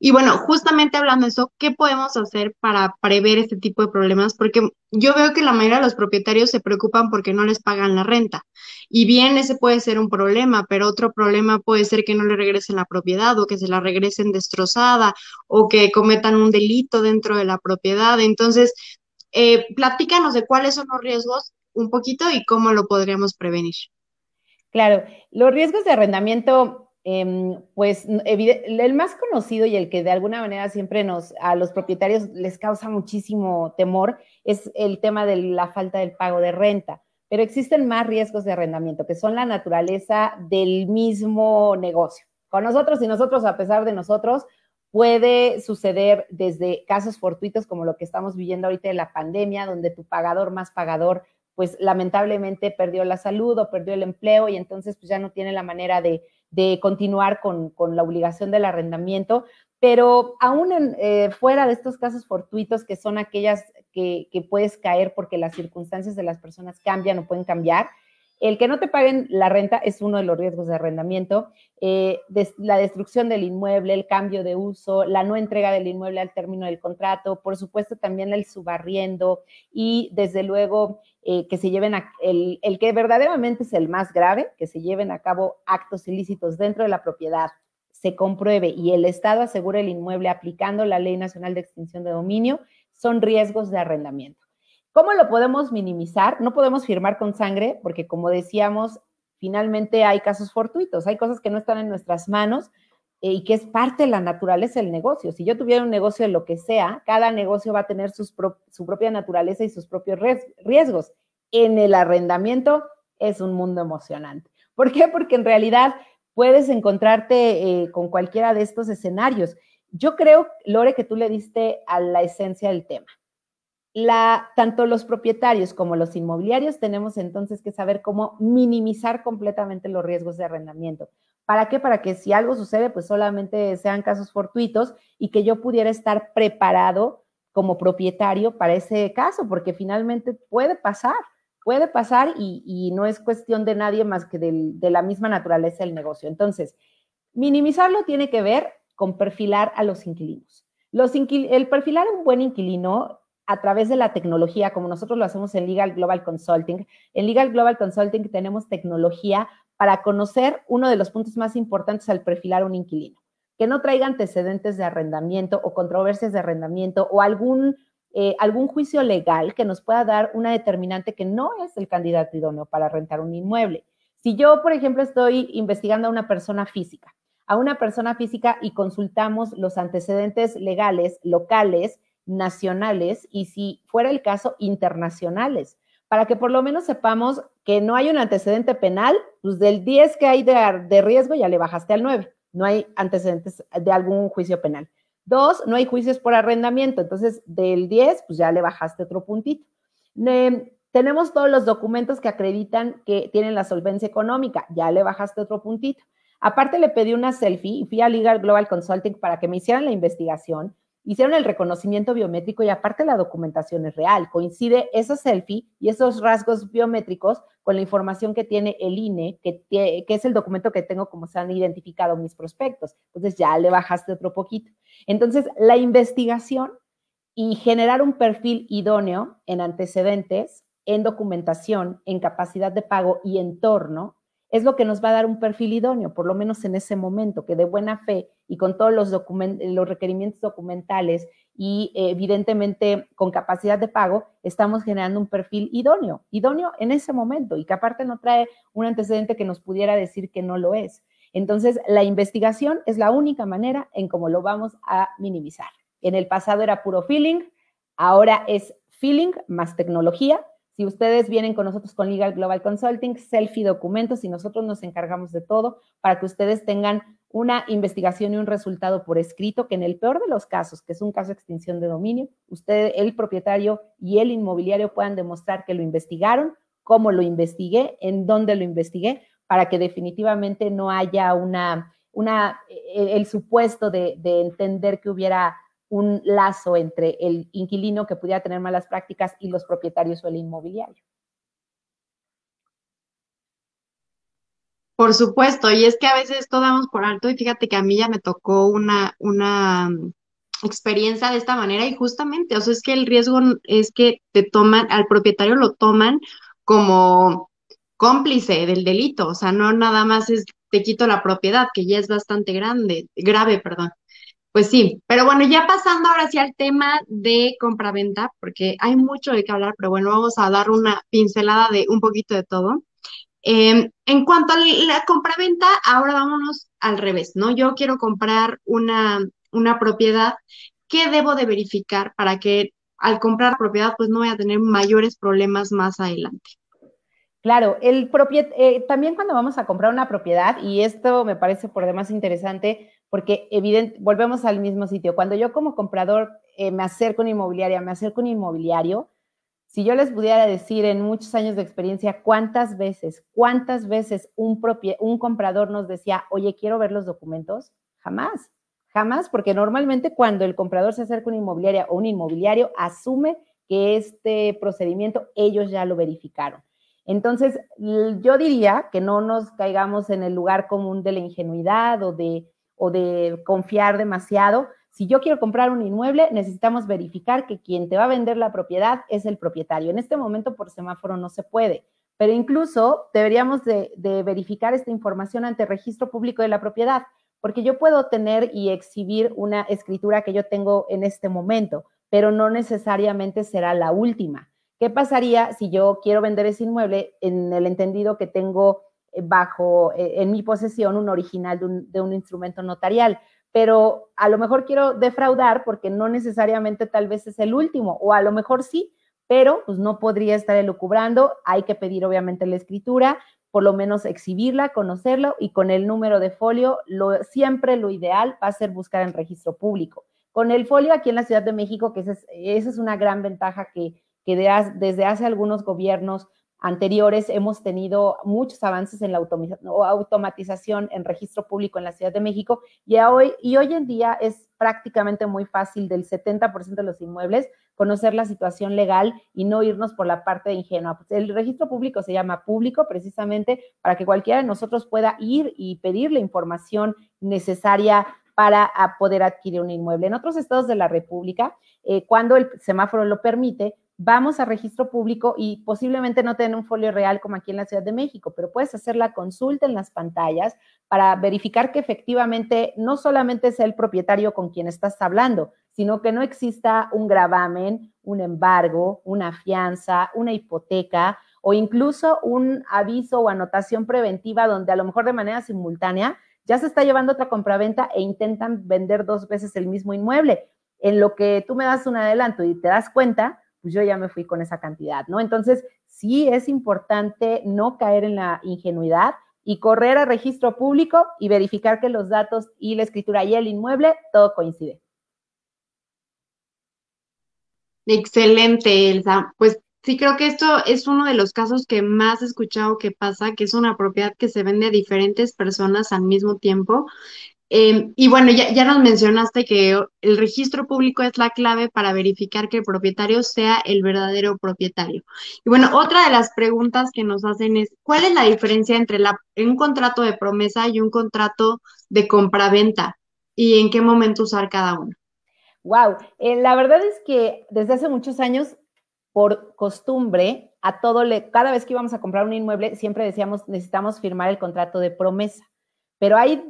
Y bueno, justamente hablando de eso, ¿qué podemos hacer para prever este tipo de problemas? Porque yo veo que la mayoría de los propietarios se preocupan porque no les pagan la renta. Y bien, ese puede ser un problema, pero otro problema puede ser que no le regresen la propiedad o que se la regresen destrozada o que cometan un delito dentro de la propiedad. Entonces, eh, platícanos de cuáles son los riesgos un poquito y cómo lo podríamos prevenir. Claro, los riesgos de arrendamiento, em, pues el más conocido y el que de alguna manera siempre nos, a los propietarios les causa muchísimo temor es el tema de la falta del pago de renta. Pero existen más riesgos de arrendamiento, que son la naturaleza del mismo negocio. Con nosotros y nosotros, a pesar de nosotros, puede suceder desde casos fortuitos como lo que estamos viviendo ahorita de la pandemia, donde tu pagador más pagador, pues lamentablemente perdió la salud o perdió el empleo y entonces pues ya no tiene la manera de, continuar con, la obligación del arrendamiento. Pero aún eh, fuera de estos casos fortuitos, que son aquellas que, puedes caer porque las circunstancias de las personas cambian o pueden cambiar. El que no te paguen la renta es uno de los riesgos de arrendamiento. Eh, la destrucción del inmueble, el cambio de uso, la no entrega del inmueble al término del contrato, por supuesto también el subarriendo y desde luego eh, que se lleven a, el, el que verdaderamente es el más grave, que se lleven a cabo actos ilícitos dentro de la propiedad, se compruebe y el Estado asegura el inmueble aplicando la Ley Nacional de Extinción de Dominio son riesgos de arrendamiento. ¿Cómo lo podemos minimizar? No podemos firmar con sangre porque, como decíamos, finalmente hay casos fortuitos, hay cosas que no están en nuestras manos eh, y que es parte de la naturaleza del negocio. Si yo tuviera un negocio de lo que sea, cada negocio va a tener su propia naturaleza y sus propios riesgos. En el arrendamiento es un mundo emocionante. ¿Por qué? Porque en realidad puedes encontrarte eh, con cualquiera de estos escenarios. Yo creo, Lore, que tú le diste a la esencia del tema. La, tanto los propietarios como los inmobiliarios tenemos entonces que saber cómo minimizar completamente los riesgos de arrendamiento. ¿Para qué? Para que si algo sucede, pues solamente sean casos fortuitos y que yo pudiera estar preparado como propietario para ese caso, porque finalmente puede pasar puede pasar y, no es cuestión de nadie más que de la misma naturaleza del negocio. Entonces, minimizarlo tiene que ver con perfilar a los inquilinos. El perfilar a un buen inquilino a través de la tecnología, como nosotros lo hacemos en Legal Global Consulting. En Legal Global Consulting tenemos tecnología para conocer uno de los puntos más importantes al perfilar un inquilino, que no traiga antecedentes de arrendamiento o controversias de arrendamiento o algún eh, algún juicio legal que nos pueda dar una determinante que no es el candidato idóneo para rentar un inmueble. Si yo, por ejemplo, estoy investigando a una persona física, a una persona física y consultamos los antecedentes legales locales, nacionales y si fuera el caso, internacionales, para que por lo menos sepamos que no hay un antecedente penal, pues del 10 que hay de, de riesgo ya le bajaste al 9, no hay antecedentes de algún juicio penal. Dos, no hay juicios por arrendamiento, entonces del 10, pues ya le bajaste otro puntito. tenemos todos los documentos que acreditan que tienen la solvencia económica, ya le bajaste otro puntito. Aparte le pedí una selfie y fui a Legal Global Consulting para que me hicieran la investigación hicieron el reconocimiento biométrico y aparte la documentación es real. Coincide esa selfie y esos rasgos biométricos con la información que tiene el INE, que, que, es el documento que tengo como se han identificado mis prospectos. Entonces ya le bajaste otro poquito. Entonces, la investigación y generar un perfil idóneo en antecedentes, en documentación, en capacidad de pago y entorno es lo que nos va a dar un perfil idóneo, por lo menos en ese momento, que de buena fe y con todos los, requerimientos documentales y eh, evidentemente con capacidad de pago, estamos generando un perfil idóneo, idóneo en ese momento y que aparte no trae un antecedente que nos pudiera decir que no lo es. Entonces, la investigación es la única manera en cómo lo vamos a minimizar. En el pasado era puro feeling, ahora es feeling más tecnología si ustedes vienen con nosotros con Legal Global Consulting, selfie documentos y nosotros nos encargamos de todo para que ustedes tengan una investigación y un resultado por escrito, que en el peor de los casos, que es un caso de extinción de dominio, usted, el propietario y el inmobiliario puedan demostrar que lo investigaron, cómo lo investigué, en dónde lo investigué, para que definitivamente no haya una, una el, supuesto de entender que hubiera un lazo entre el inquilino que pudiera tener malas prácticas y los propietarios o el inmobiliario. Por supuesto, y es que a veces esto damos por alto y fíjate que a mí ya me tocó una, una mm, experiencia de esta manera y justamente, o sea, es que el riesgo es que te toman, al propietario lo toman como cómplice del delito, o sea, no nada más es te quito la propiedad, que ya es bastante grande, grave, perdón. Pues sí, pero bueno, ya pasando ahora sí al tema de compraventa, porque hay mucho de qué hablar, pero bueno, vamos a dar una pincelada de un poquito de todo. Em, en cuanto a la compraventa, ahora vámonos al revés, ¿no? Yo quiero comprar una, una propiedad, ¿qué debo de verificar para que al comprar propiedad pues no voy a tener mayores problemas más adelante? Claro, el eh, también cuando vamos a comprar una propiedad, y esto me parece por demás interesante, porque evidente, volvemos al mismo sitio. Cuando yo como comprador eh, me acerco a una inmobiliaria, me acerco a un inmobiliario, si yo les pudiera decir en muchos años de experiencia cuántas veces, cuántas veces un, un comprador nos decía, oye, quiero ver los documentos, jamás, jamás, porque normalmente cuando el comprador se acerca a una inmobiliaria o un inmobiliario asume que este procedimiento ellos ya lo verificaron. Entonces, yo diría que no nos caigamos en el lugar común de la ingenuidad o de o de confiar demasiado. Si yo quiero comprar un inmueble, necesitamos verificar que quien te va a vender la propiedad es el propietario. En este momento por semáforo no se puede, pero incluso deberíamos de, verificar esta información ante registro público de la propiedad, porque yo puedo tener y exhibir una escritura que yo tengo en este momento, pero no necesariamente será la última. ¿Qué pasaría si yo quiero vender ese inmueble en el entendido que tengo bajo, eh, en mi posesión, un original de un, instrumento notarial pero a lo mejor quiero defraudar porque no necesariamente tal vez es el último, o a lo mejor sí, pero pues no podría estar elucubrando, hay que pedir obviamente la escritura, por lo menos exhibirla, conocerlo y con el número de folio, lo, siempre lo ideal va a ser buscar en registro público. Con el folio aquí en la Ciudad de México, que esa es, esa es una gran ventaja que, que desde hace algunos gobiernos anteriores hemos tenido muchos avances en la automatización en registro público en la Ciudad de México y hoy, y hoy en día es prácticamente muy fácil del 70% de los inmuebles conocer la situación legal y no irnos por la parte de ingenua. Pues, el registro público se llama público precisamente para que cualquiera de nosotros pueda ir y pedir la información necesaria para poder adquirir un inmueble. En otros estados de la República, eh, cuando el semáforo lo permite, vamos a registro público y posiblemente no tengan un folio real como aquí en la Ciudad de México, pero puedes hacer la consulta en las pantallas para verificar que efectivamente no solamente es el propietario con quien estás hablando, sino que no exista un gravamen, un embargo, una fianza, una hipoteca o incluso un aviso o anotación preventiva donde a lo mejor de manera simultánea ya se está llevando otra compraventa e intentan vender dos veces el mismo inmueble. En lo que tú me das un adelanto y te das cuenta, pues yo ya me fui con esa cantidad, ¿no? Entonces, sí es importante no caer en la ingenuidad y correr a registro público y verificar que los datos y la escritura y el inmueble, todo coincide. Excelente, Elsa. Pues sí, creo que esto es uno de los casos que más he escuchado que pasa, que es una propiedad que se vende a diferentes personas al mismo tiempo Em, y bueno, ya, nos mencionaste que el registro público es la clave para verificar que el propietario sea el verdadero propietario. Y bueno, otra de las preguntas que nos hacen es, ¿cuál es la diferencia entre un contrato de promesa y un contrato de compraventa? ¿Y en qué momento usar cada uno? Wow, eh, la verdad es que desde hace muchos años, por costumbre, a todo le, cada vez que íbamos a comprar un inmueble, siempre decíamos, necesitamos firmar el contrato de promesa pero hay,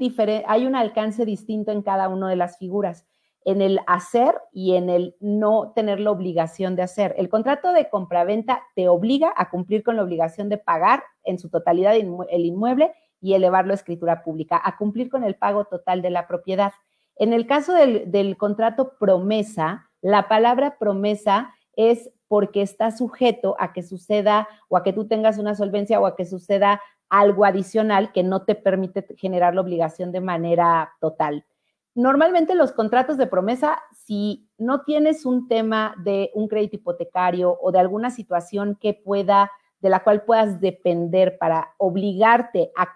hay un alcance distinto en cada una de las figuras, en el hacer y en el no tener la obligación de hacer. El contrato de compraventa te obliga a cumplir con la obligación de pagar en su totalidad el inmueble y elevarlo a escritura pública, a cumplir con el pago total de la propiedad. En el caso del, del contrato promesa, la palabra promesa es porque está sujeto a que suceda o a que tú tengas una solvencia o a que suceda algo adicional que no te permite generar la obligación de manera total. Normalmente los contratos de promesa, si no tienes un tema de un crédito hipotecario o de alguna situación que pueda, de la cual puedas depender para obligarte a,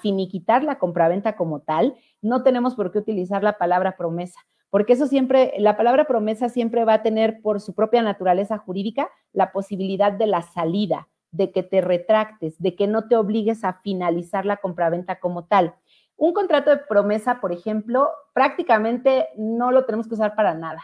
finiquitar la compraventa como tal, no tenemos por qué utilizar la palabra promesa, porque eso siempre, la palabra promesa siempre va a tener por su propia naturaleza jurídica la posibilidad de la salida de que te retractes, de que no te obligues a finalizar la compraventa como tal. Un contrato de promesa, por ejemplo, prácticamente no lo tenemos que usar para nada.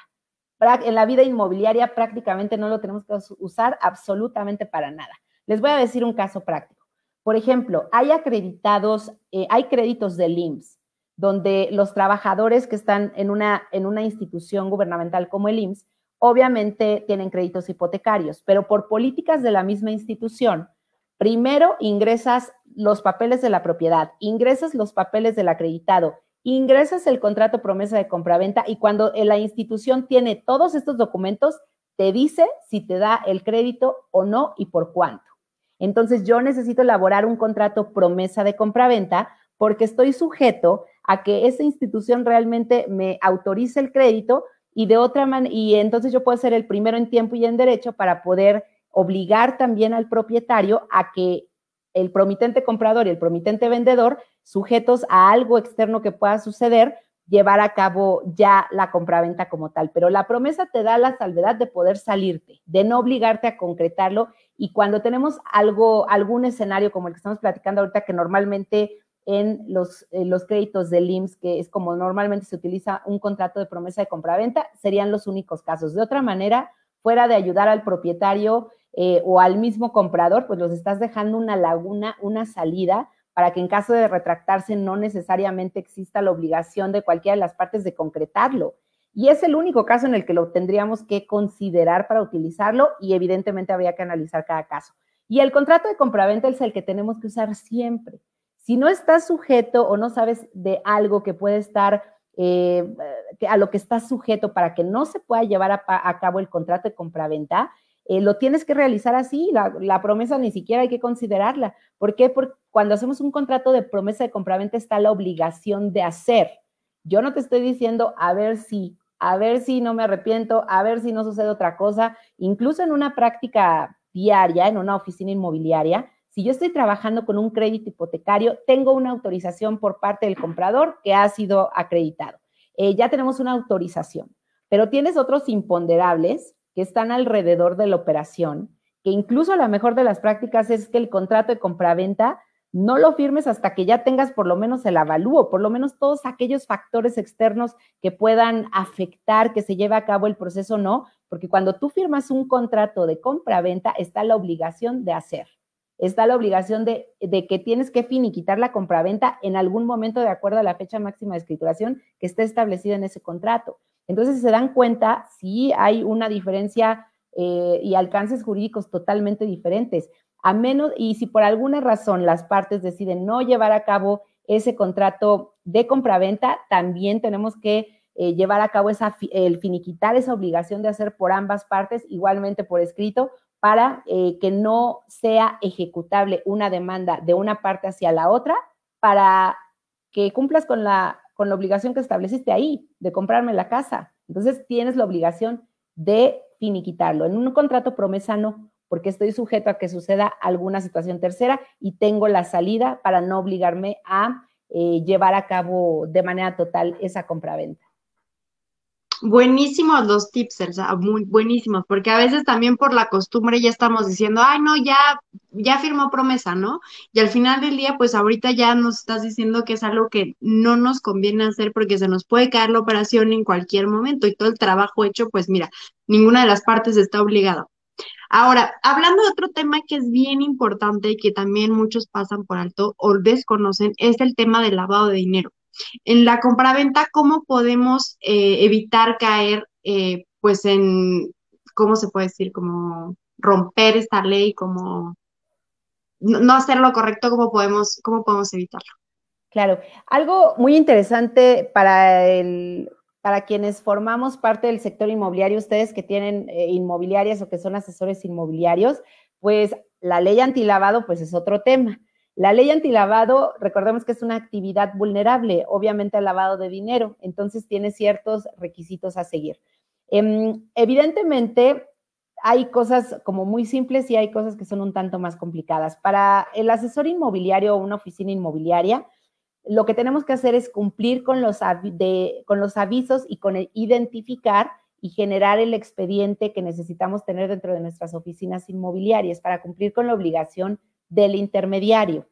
En la vida inmobiliaria prácticamente no lo tenemos que usar absolutamente para nada. Les voy a decir un caso práctico. Por ejemplo, hay acreditados, eh, hay créditos del IMSS, donde los trabajadores que están en una, en una institución gubernamental como el IMSS obviamente tienen créditos hipotecarios, pero por políticas de la misma institución, primero ingresas los papeles de la propiedad, ingresas los papeles del acreditado, ingresas el contrato promesa de compraventa y cuando la institución tiene todos estos documentos, te dice si te da el crédito o no y por cuánto. Entonces yo necesito elaborar un contrato promesa de compraventa porque estoy sujeto a que esa institución realmente me autorice el crédito, y de otra y entonces yo puedo ser el primero en tiempo y en derecho para poder obligar también al propietario a que el promitente comprador y el promitente vendedor, sujetos a algo externo que pueda suceder, llevar a cabo ya la compraventa como tal. Pero la promesa te da la salvedad de poder salirte, de no obligarte a concretarlo. Y cuando tenemos algo, algún escenario como el que estamos platicando ahorita, que normalmente en los, los créditos del IMSS, que es como normalmente se utiliza un contrato de promesa de compraventa, serían los únicos casos. De otra manera, fuera de ayudar al propietario eh, o al mismo comprador, pues los estás dejando una laguna, una salida para que en caso de retractarse no necesariamente exista la obligación de cualquiera de las partes de concretarlo. Y es el único caso en el que lo tendríamos que considerar para utilizarlo y evidentemente habría que analizar cada caso. Y el contrato de compraventa es el que tenemos que usar siempre. Si no estás sujeto o no sabes de algo que puede estar eh, a lo que estás sujeto para que no se pueda llevar a, cabo el contrato de compraventa, eh, lo tienes que realizar así. La, promesa ni siquiera hay que considerarla. ¿Por qué? Porque cuando hacemos un contrato de promesa de compraventa está la obligación de hacer. Yo no te estoy diciendo a ver si, a ver si no me arrepiento, a ver si no sucede otra cosa. Incluso en una práctica diaria, en una oficina inmobiliaria, si yo estoy trabajando con un crédito hipotecario, tengo una autorización por parte del comprador que ha sido acreditado. eh, ya tenemos una autorización, pero tienes otros imponderables que están alrededor de la operación, que incluso la mejor de las prácticas es que el contrato de compraventa no lo firmes hasta que ya tengas por lo menos el avalúo, por lo menos todos aquellos factores externos que puedan afectar que se lleve a cabo el proceso, no, porque cuando tú firmas un contrato de compra-venta está la obligación de hacer, está la obligación de, que tienes que finiquitar la compraventa en algún momento de acuerdo a la fecha máxima de escrituración que esté establecida en ese contrato. Entonces, se dan cuenta, sí hay una diferencia eh, y alcances jurídicos totalmente diferentes. A menos, y si por alguna razón las partes deciden no llevar a cabo ese contrato de compraventa, también tenemos que eh, llevar a cabo esa, el finiquitar esa obligación de hacer por ambas partes, igualmente por escrito, para eh, que no sea ejecutable una demanda de una parte hacia la otra, para que cumplas con la, con la obligación que estableciste ahí, de comprarme la casa. Entonces tienes la obligación de finiquitarlo. En un contrato promesa no, porque estoy sujeto a que suceda alguna situación tercera y tengo la salida para no obligarme a eh, llevar a cabo de manera total esa compraventa. Buenísimos los tips, Elsa, muy buenísimos, porque a veces también por la costumbre ya estamos diciendo, ay, no, ya, ya firmó promesa, ¿no? Y al final del día, pues ahorita ya nos estás diciendo que es algo que no nos conviene hacer porque se nos puede caer la operación en cualquier momento y todo el trabajo hecho, pues mira, ninguna de las partes está obligada. Ahora, hablando de otro tema que es bien importante y que también muchos pasan por alto o desconocen, es el tema del lavado de dinero. En la compraventa, ¿cómo podemos eh, evitar caer, eh, pues, en, ¿cómo se puede decir? Como romper esta ley, como no, hacer lo correcto, ¿cómo podemos, cómo podemos evitarlo? Claro, algo muy interesante para el, para quienes formamos parte del sector inmobiliario, ustedes que tienen eh, inmobiliarias o que son asesores inmobiliarios, pues la ley antilavado pues es otro tema. La ley antilavado, recordemos que es una actividad vulnerable, obviamente el lavado de dinero, entonces tiene ciertos requisitos a seguir. Em, evidentemente, hay cosas como muy simples y hay cosas que son un tanto más complicadas. Para el asesor inmobiliario o una oficina inmobiliaria, lo que tenemos que hacer es cumplir con los, con los avisos y con identificar y generar el expediente que necesitamos tener dentro de nuestras oficinas inmobiliarias para cumplir con la obligación del intermediario.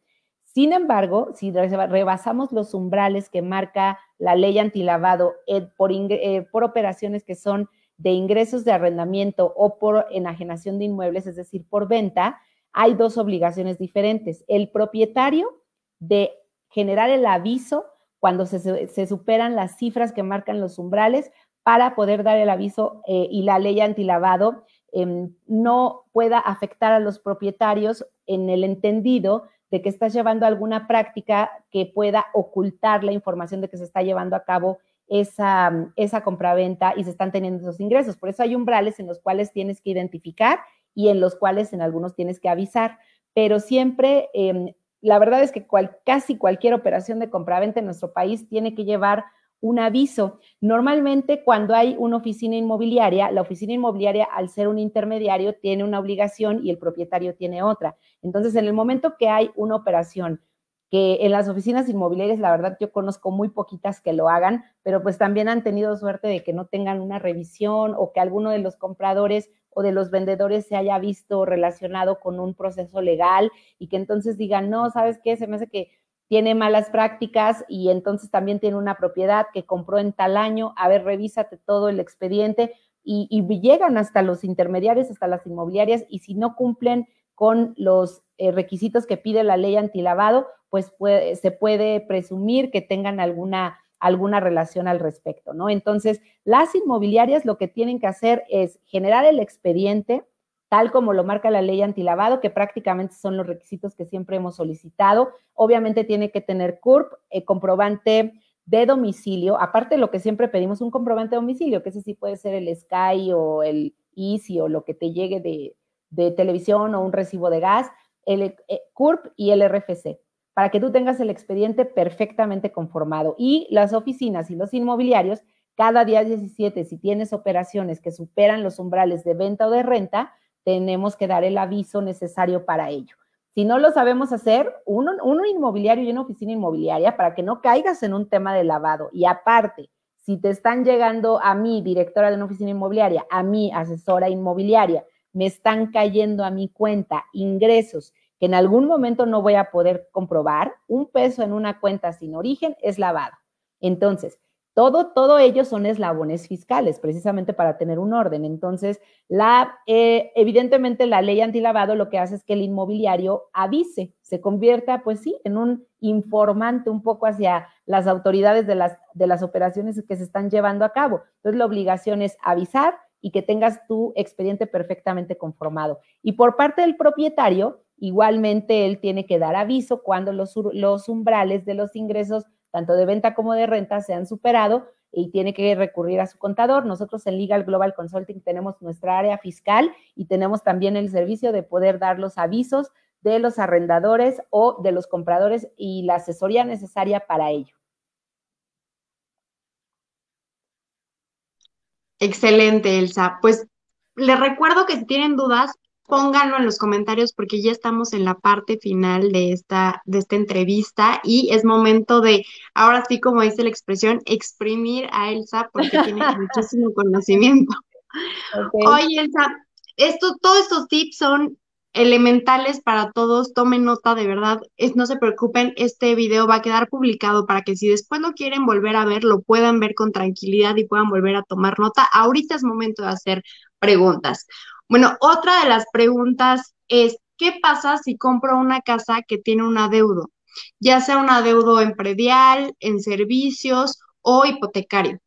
Sin embargo, si rebasamos los umbrales que marca la ley antilavado eh, por, eh, por operaciones que son de ingresos de arrendamiento o por enajenación de inmuebles, es decir, por venta, hay dos obligaciones diferentes. El propietario de generar el aviso cuando se, superan las cifras que marcan los umbrales para poder dar el aviso eh, y la ley antilavado Em, no pueda afectar a los propietarios en el entendido de que estás llevando alguna práctica que pueda ocultar la información de que se está llevando a cabo esa, esa compraventa y se están teniendo esos ingresos. Por eso hay umbrales en los cuales tienes que identificar y en los cuales en algunos tienes que avisar. Pero siempre, em, la verdad es que casi cualquier operación de compraventa en nuestro país tiene que llevar un aviso. Normalmente cuando hay una oficina inmobiliaria, la oficina inmobiliaria al ser un intermediario tiene una obligación y el propietario tiene otra. Entonces, en el momento que hay una operación que en las oficinas inmobiliarias, la verdad, yo conozco muy poquitas que lo hagan, pero pues también han tenido suerte de que no tengan una revisión o que alguno de los compradores o de los vendedores se haya visto relacionado con un proceso legal y que entonces digan, no, ¿sabes qué? Se me hace que tiene malas prácticas y entonces también tiene una propiedad que compró en tal año, a ver, revísate todo el expediente y, llegan hasta los intermediarios, hasta las inmobiliarias y si no cumplen con los eh, requisitos que pide la ley antilavado, pues se puede presumir que tengan alguna, alguna relación al respecto, ¿no? Entonces, las inmobiliarias lo que tienen que hacer es generar el expediente, tal como lo marca la ley antilavado, que prácticamente son los requisitos que siempre hemos solicitado. Obviamente tiene que tener CURP, eh, comprobante de domicilio, aparte de lo que siempre pedimos, un comprobante de domicilio, que ese sí puede ser el Sky o el Easy o lo que te llegue de, televisión o un recibo de gas, el eh, CURP y el RFC, para que tú tengas el expediente perfectamente conformado. Y las oficinas y los inmobiliarios, cada día 17, si tienes operaciones que superan los umbrales de venta o de renta, tenemos que dar el aviso necesario para ello. Si no lo sabemos hacer, uno, inmobiliario y una oficina inmobiliaria para que no caigas en un tema de lavado. Y aparte, si te están llegando a mí, directora de una oficina inmobiliaria, a mí, asesora inmobiliaria, me están cayendo a mi cuenta ingresos que en algún momento no voy a poder comprobar, un peso en una cuenta sin origen es lavado. Entonces, todo, todo ello son eslabones fiscales, precisamente para tener un orden. Entonces, la, eh, evidentemente la ley antilavado lo que hace es que el inmobiliario avise, se convierta, pues sí, en un informante un poco hacia las autoridades de las, de las operaciones que se están llevando a cabo. Entonces, la obligación es avisar y que tengas tu expediente perfectamente conformado. Y por parte del propietario, igualmente él tiene que dar aviso cuando los, los umbrales de los ingresos tanto de venta como de renta, se han superado y tiene que recurrir a su contador. Nosotros en Legal Global Consulting tenemos nuestra área fiscal y tenemos también el servicio de poder dar los avisos de los arrendadores o de los compradores y la asesoría necesaria para ello. Excelente, Elsa. Pues les recuerdo que si tienen dudas, pónganlo en los comentarios porque ya estamos en la parte final de esta, de esta entrevista y es momento de, ahora sí, como dice la expresión, exprimir a Elsa porque tiene muchísimo conocimiento. Oye, Elsa, esto, todos estos tips son elementales para todos, tomen nota de verdad, no se preocupen, este video va a quedar publicado para que si después lo quieren volver a ver, lo puedan ver con tranquilidad y puedan volver a tomar nota. Ahorita es momento de hacer preguntas. Bueno, otra de las preguntas es, ¿qué pasa si compro una casa que tiene un adeudo? Ya sea un adeudo en predial, en servicios o hipotecario.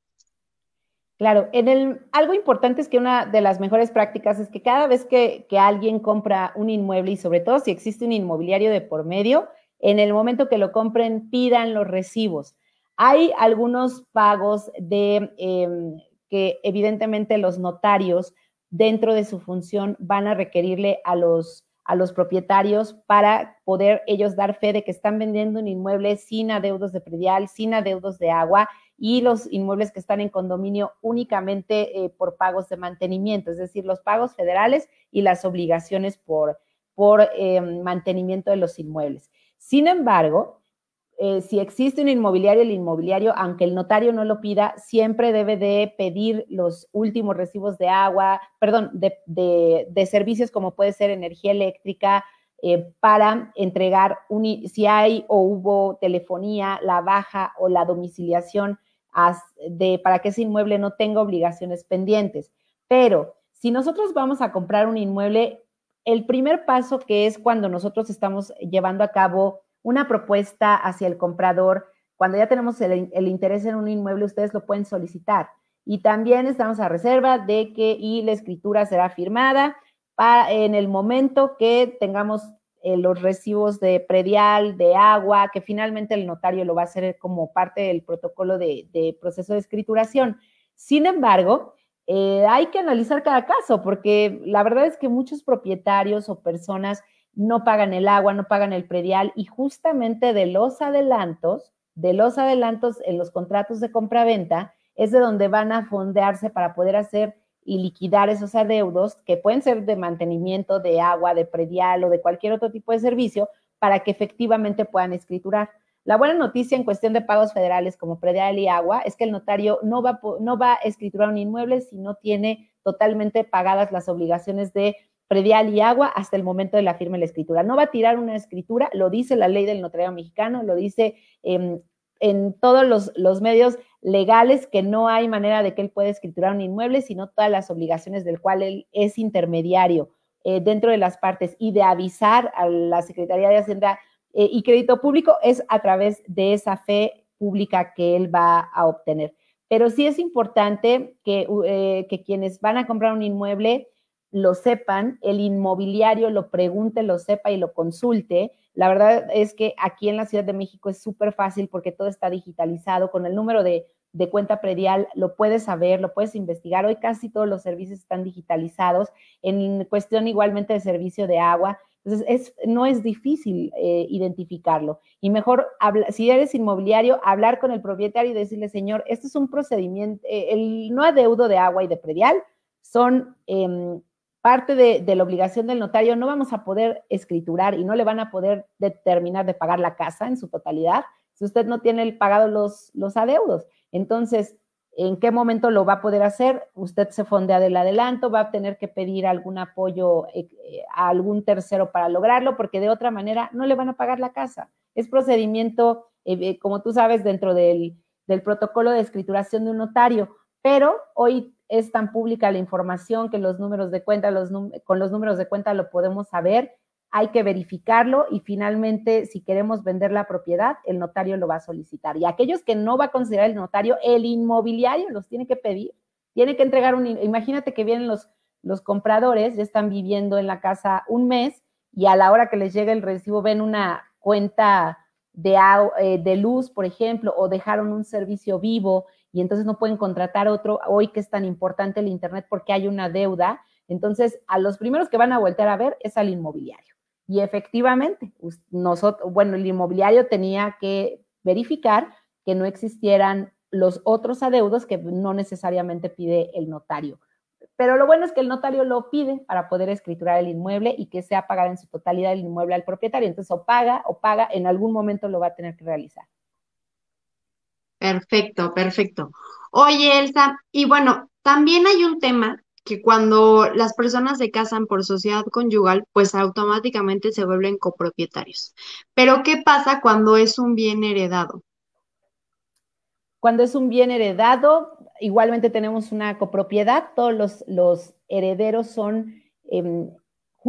Claro, en el, algo importante es que una de las mejores prácticas es que cada vez que, que, alguien compra un inmueble y sobre todo si existe un inmobiliario de por medio, en el momento que lo compren pidan los recibos. Hay algunos pagos de em, que evidentemente los notarios dentro de su función van a requerirle a los, a los propietarios para poder ellos dar fe de que están vendiendo un inmueble sin adeudos de predial, sin adeudos de agua y los inmuebles que están en condominio únicamente eh, por pagos de mantenimiento, es decir, los pagos federales y las obligaciones por, por eh, mantenimiento de los inmuebles. Sin embargo, eh, si existe un inmobiliario, el inmobiliario, aunque el notario no lo pida, siempre debe de pedir los últimos recibos de agua, perdón, de, servicios como puede ser energía eléctrica, eh, para entregar, si hay o hubo telefonía, la baja o la domiciliación de, para que ese inmueble no tenga obligaciones pendientes. Pero si nosotros vamos a comprar un inmueble, el primer paso que es cuando nosotros estamos llevando a cabo una propuesta hacia el comprador. Cuando ya tenemos el, interés en un inmueble, ustedes lo pueden solicitar. Y también estamos a reserva de que y la escritura será firmada para, en el momento que tengamos eh, los recibos de predial, de agua, que finalmente el notario lo va a hacer como parte del protocolo de, proceso de escrituración. Sin embargo, eh, hay que analizar cada caso, porque la verdad es que muchos propietarios o personas no pagan el agua, no pagan el predial y justamente de los adelantos, de los adelantos en los contratos de compra-venta, es de donde van a fondearse para poder hacer y liquidar esos adeudos que pueden ser de mantenimiento, de agua, de predial o de cualquier otro tipo de servicio para que efectivamente puedan escriturar. La buena noticia en cuestión de pagos federales como predial y agua es que el notario no va, no va a escriturar un inmueble si no tiene totalmente pagadas las obligaciones de predial y agua hasta el momento de la firma de la escritura. No va a tirar una escritura, lo dice la ley del notariado mexicano, lo dice em, en todos los, medios legales que no hay manera de que él pueda escriturar un inmueble, sino todas las obligaciones del cual él es intermediario eh, dentro de las partes y de avisar a la Secretaría de Hacienda eh, y Crédito Público es a través de esa fe pública que él va a obtener. Pero sí es importante que, eh, que quienes van a comprar un inmueble lo sepan, el inmobiliario lo pregunte, lo sepa y lo consulte. La verdad es que aquí en la Ciudad de México es súper fácil porque todo está digitalizado. Con el número de, cuenta predial lo puedes saber, lo puedes investigar. Hoy casi todos los servicios están digitalizados. En cuestión igualmente de servicio de agua. Entonces, es, no es difícil eh, identificarlo. Y mejor, si eres inmobiliario, hablar con el propietario y decirle, señor, este es un procedimiento, eh, el no adeudo de agua y de predial son em, parte de, la obligación del notario, no vamos a poder escriturar y no le van a poder determinar de pagar la casa en su totalidad si usted no tiene pagado los, adeudos. Entonces, en qué momento lo va a poder hacer. Usted se fondea del adelanto, va a tener que pedir algún apoyo eh, a algún tercero para lograrlo, porque de otra manera no le van a pagar la casa. Es procedimiento, eh, eh, como tú sabes, dentro del, protocolo de escrituración de un notario, pero hoy es tan pública la información que los números de cuenta, los, con los números de cuenta lo podemos saber hay que verificarlo y finalmente, si queremos vender la propiedad, el notario lo va a solicitar. Y aquellos que no va a considerar el notario, el inmobiliario los tiene que pedir, tiene que entregar un, imagínate que vienen los, los compradores, ya están viviendo en la casa un mes y a la hora que les llega el recibo ven una cuenta de, eh, de luz, por ejemplo, o dejaron un servicio vivo y entonces no pueden contratar otro, hoy que es tan importante el Internet porque hay una deuda. Entonces, a los primeros que van a voltear a ver es al inmobiliario. Y efectivamente, nosotros, bueno, el inmobiliario tenía que verificar que no existieran los otros adeudos que no necesariamente pide el notario. Pero lo bueno es que el notario lo pide para poder escriturar el inmueble y que sea pagar en su totalidad el inmueble al propietario. Entonces, o paga o paga, en algún momento lo va a tener que realizar. Perfecto, perfecto. Oye, Elsa, y bueno, también hay un tema que cuando las personas se casan por sociedad conyugal, pues automáticamente se vuelven copropietarios. Pero ¿qué pasa cuando es un bien heredado? Cuando es un bien heredado, igualmente tenemos una copropiedad, todos los, herederos son, em,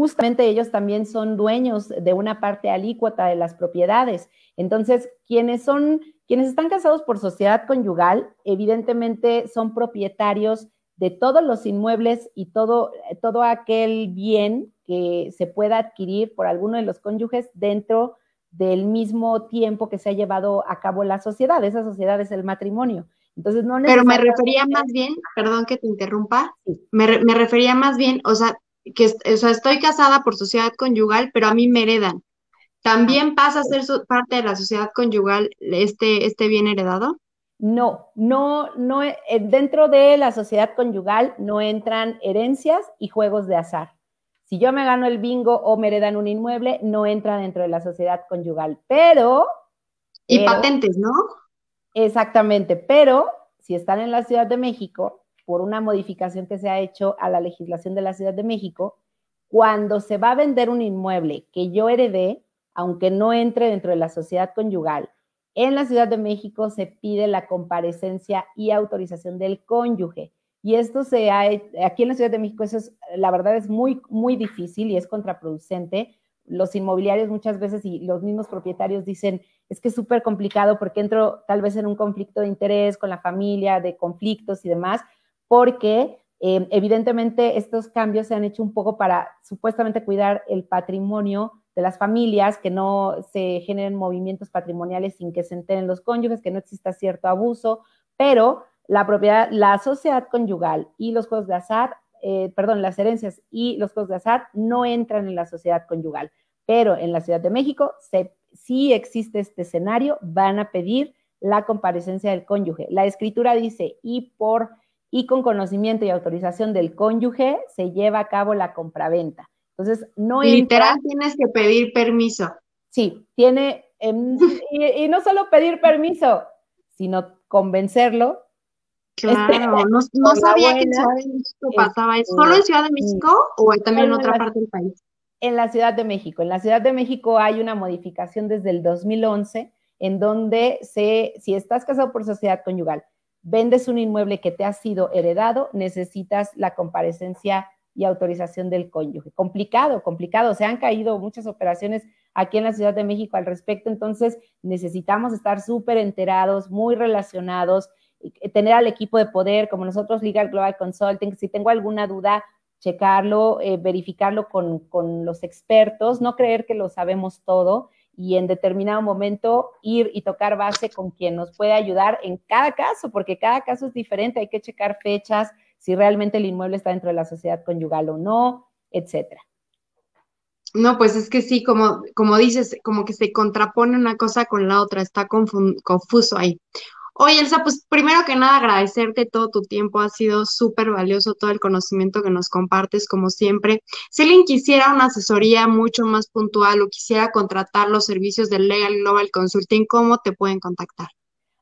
justamente ellos también son dueños de una parte alícuota de las propiedades. Entonces, quienes son, quienes están casados por sociedad conyugal, evidentemente son propietarios de todos los inmuebles y todo, todo aquel bien que se pueda adquirir por alguno de los cónyuges dentro del mismo tiempo que se ha llevado a cabo la sociedad. Esa sociedad es el matrimonio. Entonces, no Pero me refería más bien, perdón que te interrumpa, me, refería más bien, o sea, que o sea, estoy casada por sociedad conyugal, pero a mí me heredan. ¿También ah, pasa a ser parte de la sociedad conyugal este, este bien heredado? No, no, no, eh, dentro de la sociedad conyugal no entran herencias y juegos de azar. Si yo me gano el bingo o me heredan un inmueble, no entra dentro de la sociedad conyugal, pero... Y patentes, ¿no? Exactamente, pero si están en la Ciudad de México, por una modificación que se ha hecho a la legislación de la Ciudad de México, cuando se va a vender un inmueble que yo heredé, aunque no entre dentro de la sociedad conyugal, en la Ciudad de México se pide la comparecencia y autorización del cónyuge. Y esto se ha, aquí en la Ciudad de México, eso es, la verdad es muy, muy difícil y es contraproducente. Los inmobiliarios muchas veces y los mismos propietarios dicen, es que es súper complicado porque entro tal vez en un conflicto de interés con la familia, de conflictos y demás, porque eh, evidentemente estos cambios se han hecho un poco para supuestamente cuidar el patrimonio de las familias, que no se generen movimientos patrimoniales sin que se enteren los cónyuges, que no exista cierto abuso, pero la propiedad, la sociedad conyugal y los juegos de azar, eh, perdón, las herencias y los juegos de azar no entran en la sociedad conyugal, pero en la Ciudad de México se, sí existe este escenario, van a pedir la comparecencia del cónyuge. La escritura dice, y por y con conocimiento y autorización del cónyuge se lleva a cabo la compraventa. Entonces, no Literal tienes que pedir permiso. Sí, tiene, em, y, no solo pedir permiso, sino convencerlo. Claro, no, sabía que en Ciudad de México pasaba eso. ¿Solo en Ciudad de México o también en otra parte del país? En la Ciudad de México. En la Ciudad de México hay una modificación desde el 2011 en donde se, si estás casado por sociedad conyugal, vendes un inmueble que te ha sido heredado, necesitas la comparecencia y autorización del cónyuge. Complicado, complicado. Se han caído muchas operaciones aquí en la Ciudad de México al respecto, entonces necesitamos estar súper enterados, muy relacionados, tener al equipo de poder como nosotros, Legal Global Consulting. Si tengo alguna duda, checarlo, eh, verificarlo con, con los expertos, no creer que lo sabemos todo y en determinado momento ir y tocar base con quien nos puede ayudar en cada caso, porque cada caso es diferente, hay que checar fechas, si realmente el inmueble está dentro de la sociedad conyugal o no, etcétera. No, pues es que sí, como, como dices, como que se contrapone una cosa con la otra, está confuso ahí. Oye, Elsa, pues primero que nada agradecerte todo tu tiempo, ha sido súper valioso todo el conocimiento que nos compartes, como siempre. Si alguien quisiera una asesoría mucho más puntual o quisiera contratar los servicios del Legal Global Consulting, ¿cómo te pueden contactar?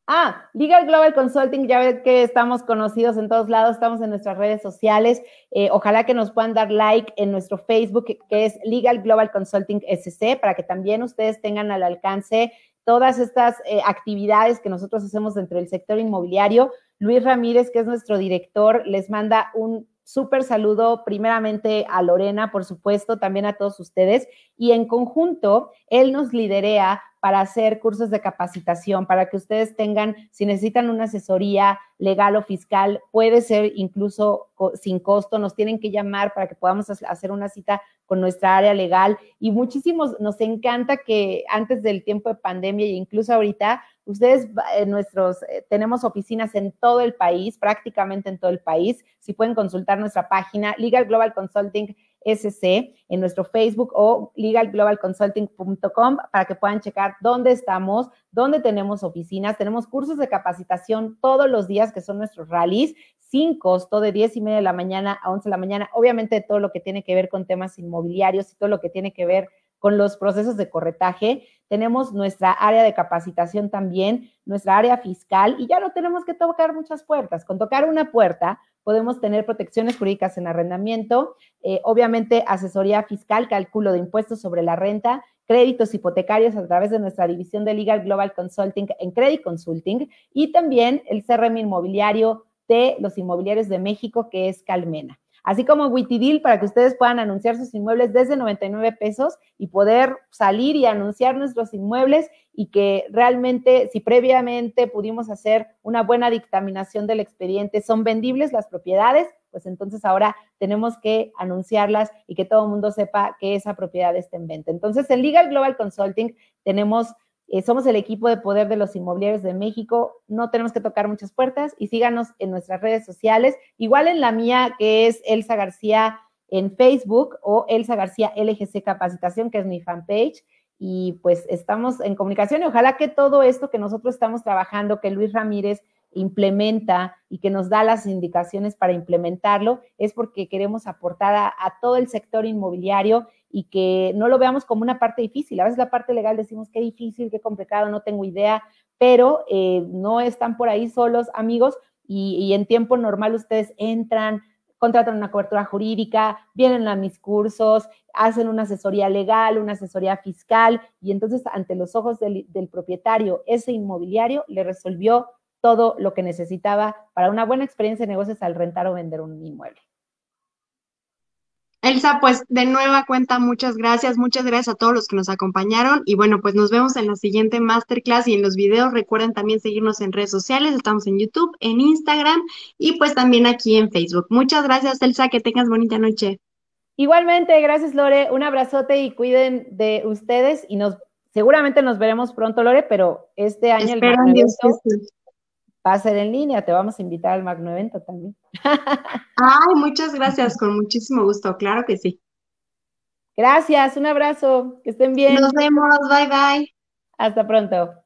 Ah, Legal Global Consulting, ya ven que estamos conocidos en todos lados, estamos en nuestras redes sociales. Eh, ojalá que nos puedan dar like en nuestro Facebook, que es Legal Global Consulting SC, para que también ustedes tengan al alcance todas estas eh, actividades que nosotros hacemos dentro del sector inmobiliario. Luis Ramírez, que es nuestro director, les manda un súper saludo primeramente a Lorena, por supuesto, también a todos ustedes. Y en conjunto, él nos liderea para hacer cursos de capacitación, para que ustedes tengan, si necesitan una asesoría legal o fiscal, puede ser incluso sin costo, nos tienen que llamar para que podamos hacer una cita con nuestra área legal. Y muchísimos, nos encanta que antes del tiempo de pandemia e incluso ahorita, ustedes, eh, nuestros, eh, tenemos oficinas en todo el país, prácticamente en todo el país. Si pueden consultar nuestra página, Legal Global Consulting SC en nuestro Facebook o legalglobalconsulting.com para que puedan checar dónde estamos, dónde tenemos oficinas. Tenemos cursos de capacitación todos los días que son nuestros rallies sin costo de 10 y media de la mañana a 11 de la mañana. Obviamente todo lo que tiene que ver con temas inmobiliarios y todo lo que tiene que ver con los procesos de corretaje. Tenemos nuestra área de capacitación también, nuestra área fiscal y ya no tenemos que tocar muchas puertas. Con tocar una puerta podemos tener protecciones jurídicas en arrendamiento, eh, obviamente asesoría fiscal, cálculo de impuestos sobre la renta, créditos hipotecarios a través de nuestra división de Legal Global Consulting en Credit Consulting y también el CRM inmobiliario de los inmobiliarios de México, que es Calmena así como Witidil para que ustedes puedan anunciar sus inmuebles desde 99 pesos y poder salir y anunciar nuestros inmuebles y que realmente, si previamente pudimos hacer una buena dictaminación del expediente, son vendibles las propiedades, pues entonces ahora tenemos que anunciarlas y que todo el mundo sepa que esa propiedad está en venta. Entonces, en Legal Global Consulting tenemos eh, somos el equipo de poder de los inmobiliarios de México. No tenemos que tocar muchas puertas y síganos en nuestras redes sociales. Igual en la mía, que es Elsa García en Facebook o Elsa García LGC Capacitación, que es mi fanpage. Y pues estamos en comunicación y ojalá que todo esto que nosotros estamos trabajando, que Luis Ramírez implementa y que nos da las indicaciones para implementarlo, es porque queremos aportar a, a todo el sector inmobiliario y que no lo veamos como una parte difícil. A veces la parte legal decimos qué difícil, qué complicado, no tengo idea, pero eh, no están por ahí solos, amigos, y, en tiempo normal ustedes entran, contratan una cobertura jurídica, vienen a mis cursos, hacen una asesoría legal, una asesoría fiscal, y entonces ante los ojos del, del propietario, ese inmobiliario le resolvió todo lo que necesitaba para una buena experiencia de negocios al rentar o vender un inmueble. Elsa, pues de nueva cuenta, muchas gracias, muchas gracias a todos los que nos acompañaron y bueno, pues nos vemos en la siguiente masterclass y en los videos. Recuerden también seguirnos en redes sociales, estamos en YouTube, en Instagram y pues también aquí en Facebook. Muchas gracias, Elsa, que tengas bonita noche. Igualmente, gracias Lore, un abrazote y cuiden de ustedes y nos seguramente nos veremos pronto, Lore, pero este año el Dios va a ser en línea, te vamos a invitar al magno evento también. Ay, muchas gracias, con muchísimo gusto, claro que sí. Gracias, un abrazo, que estén bien. Nos vemos, bye bye. Hasta pronto.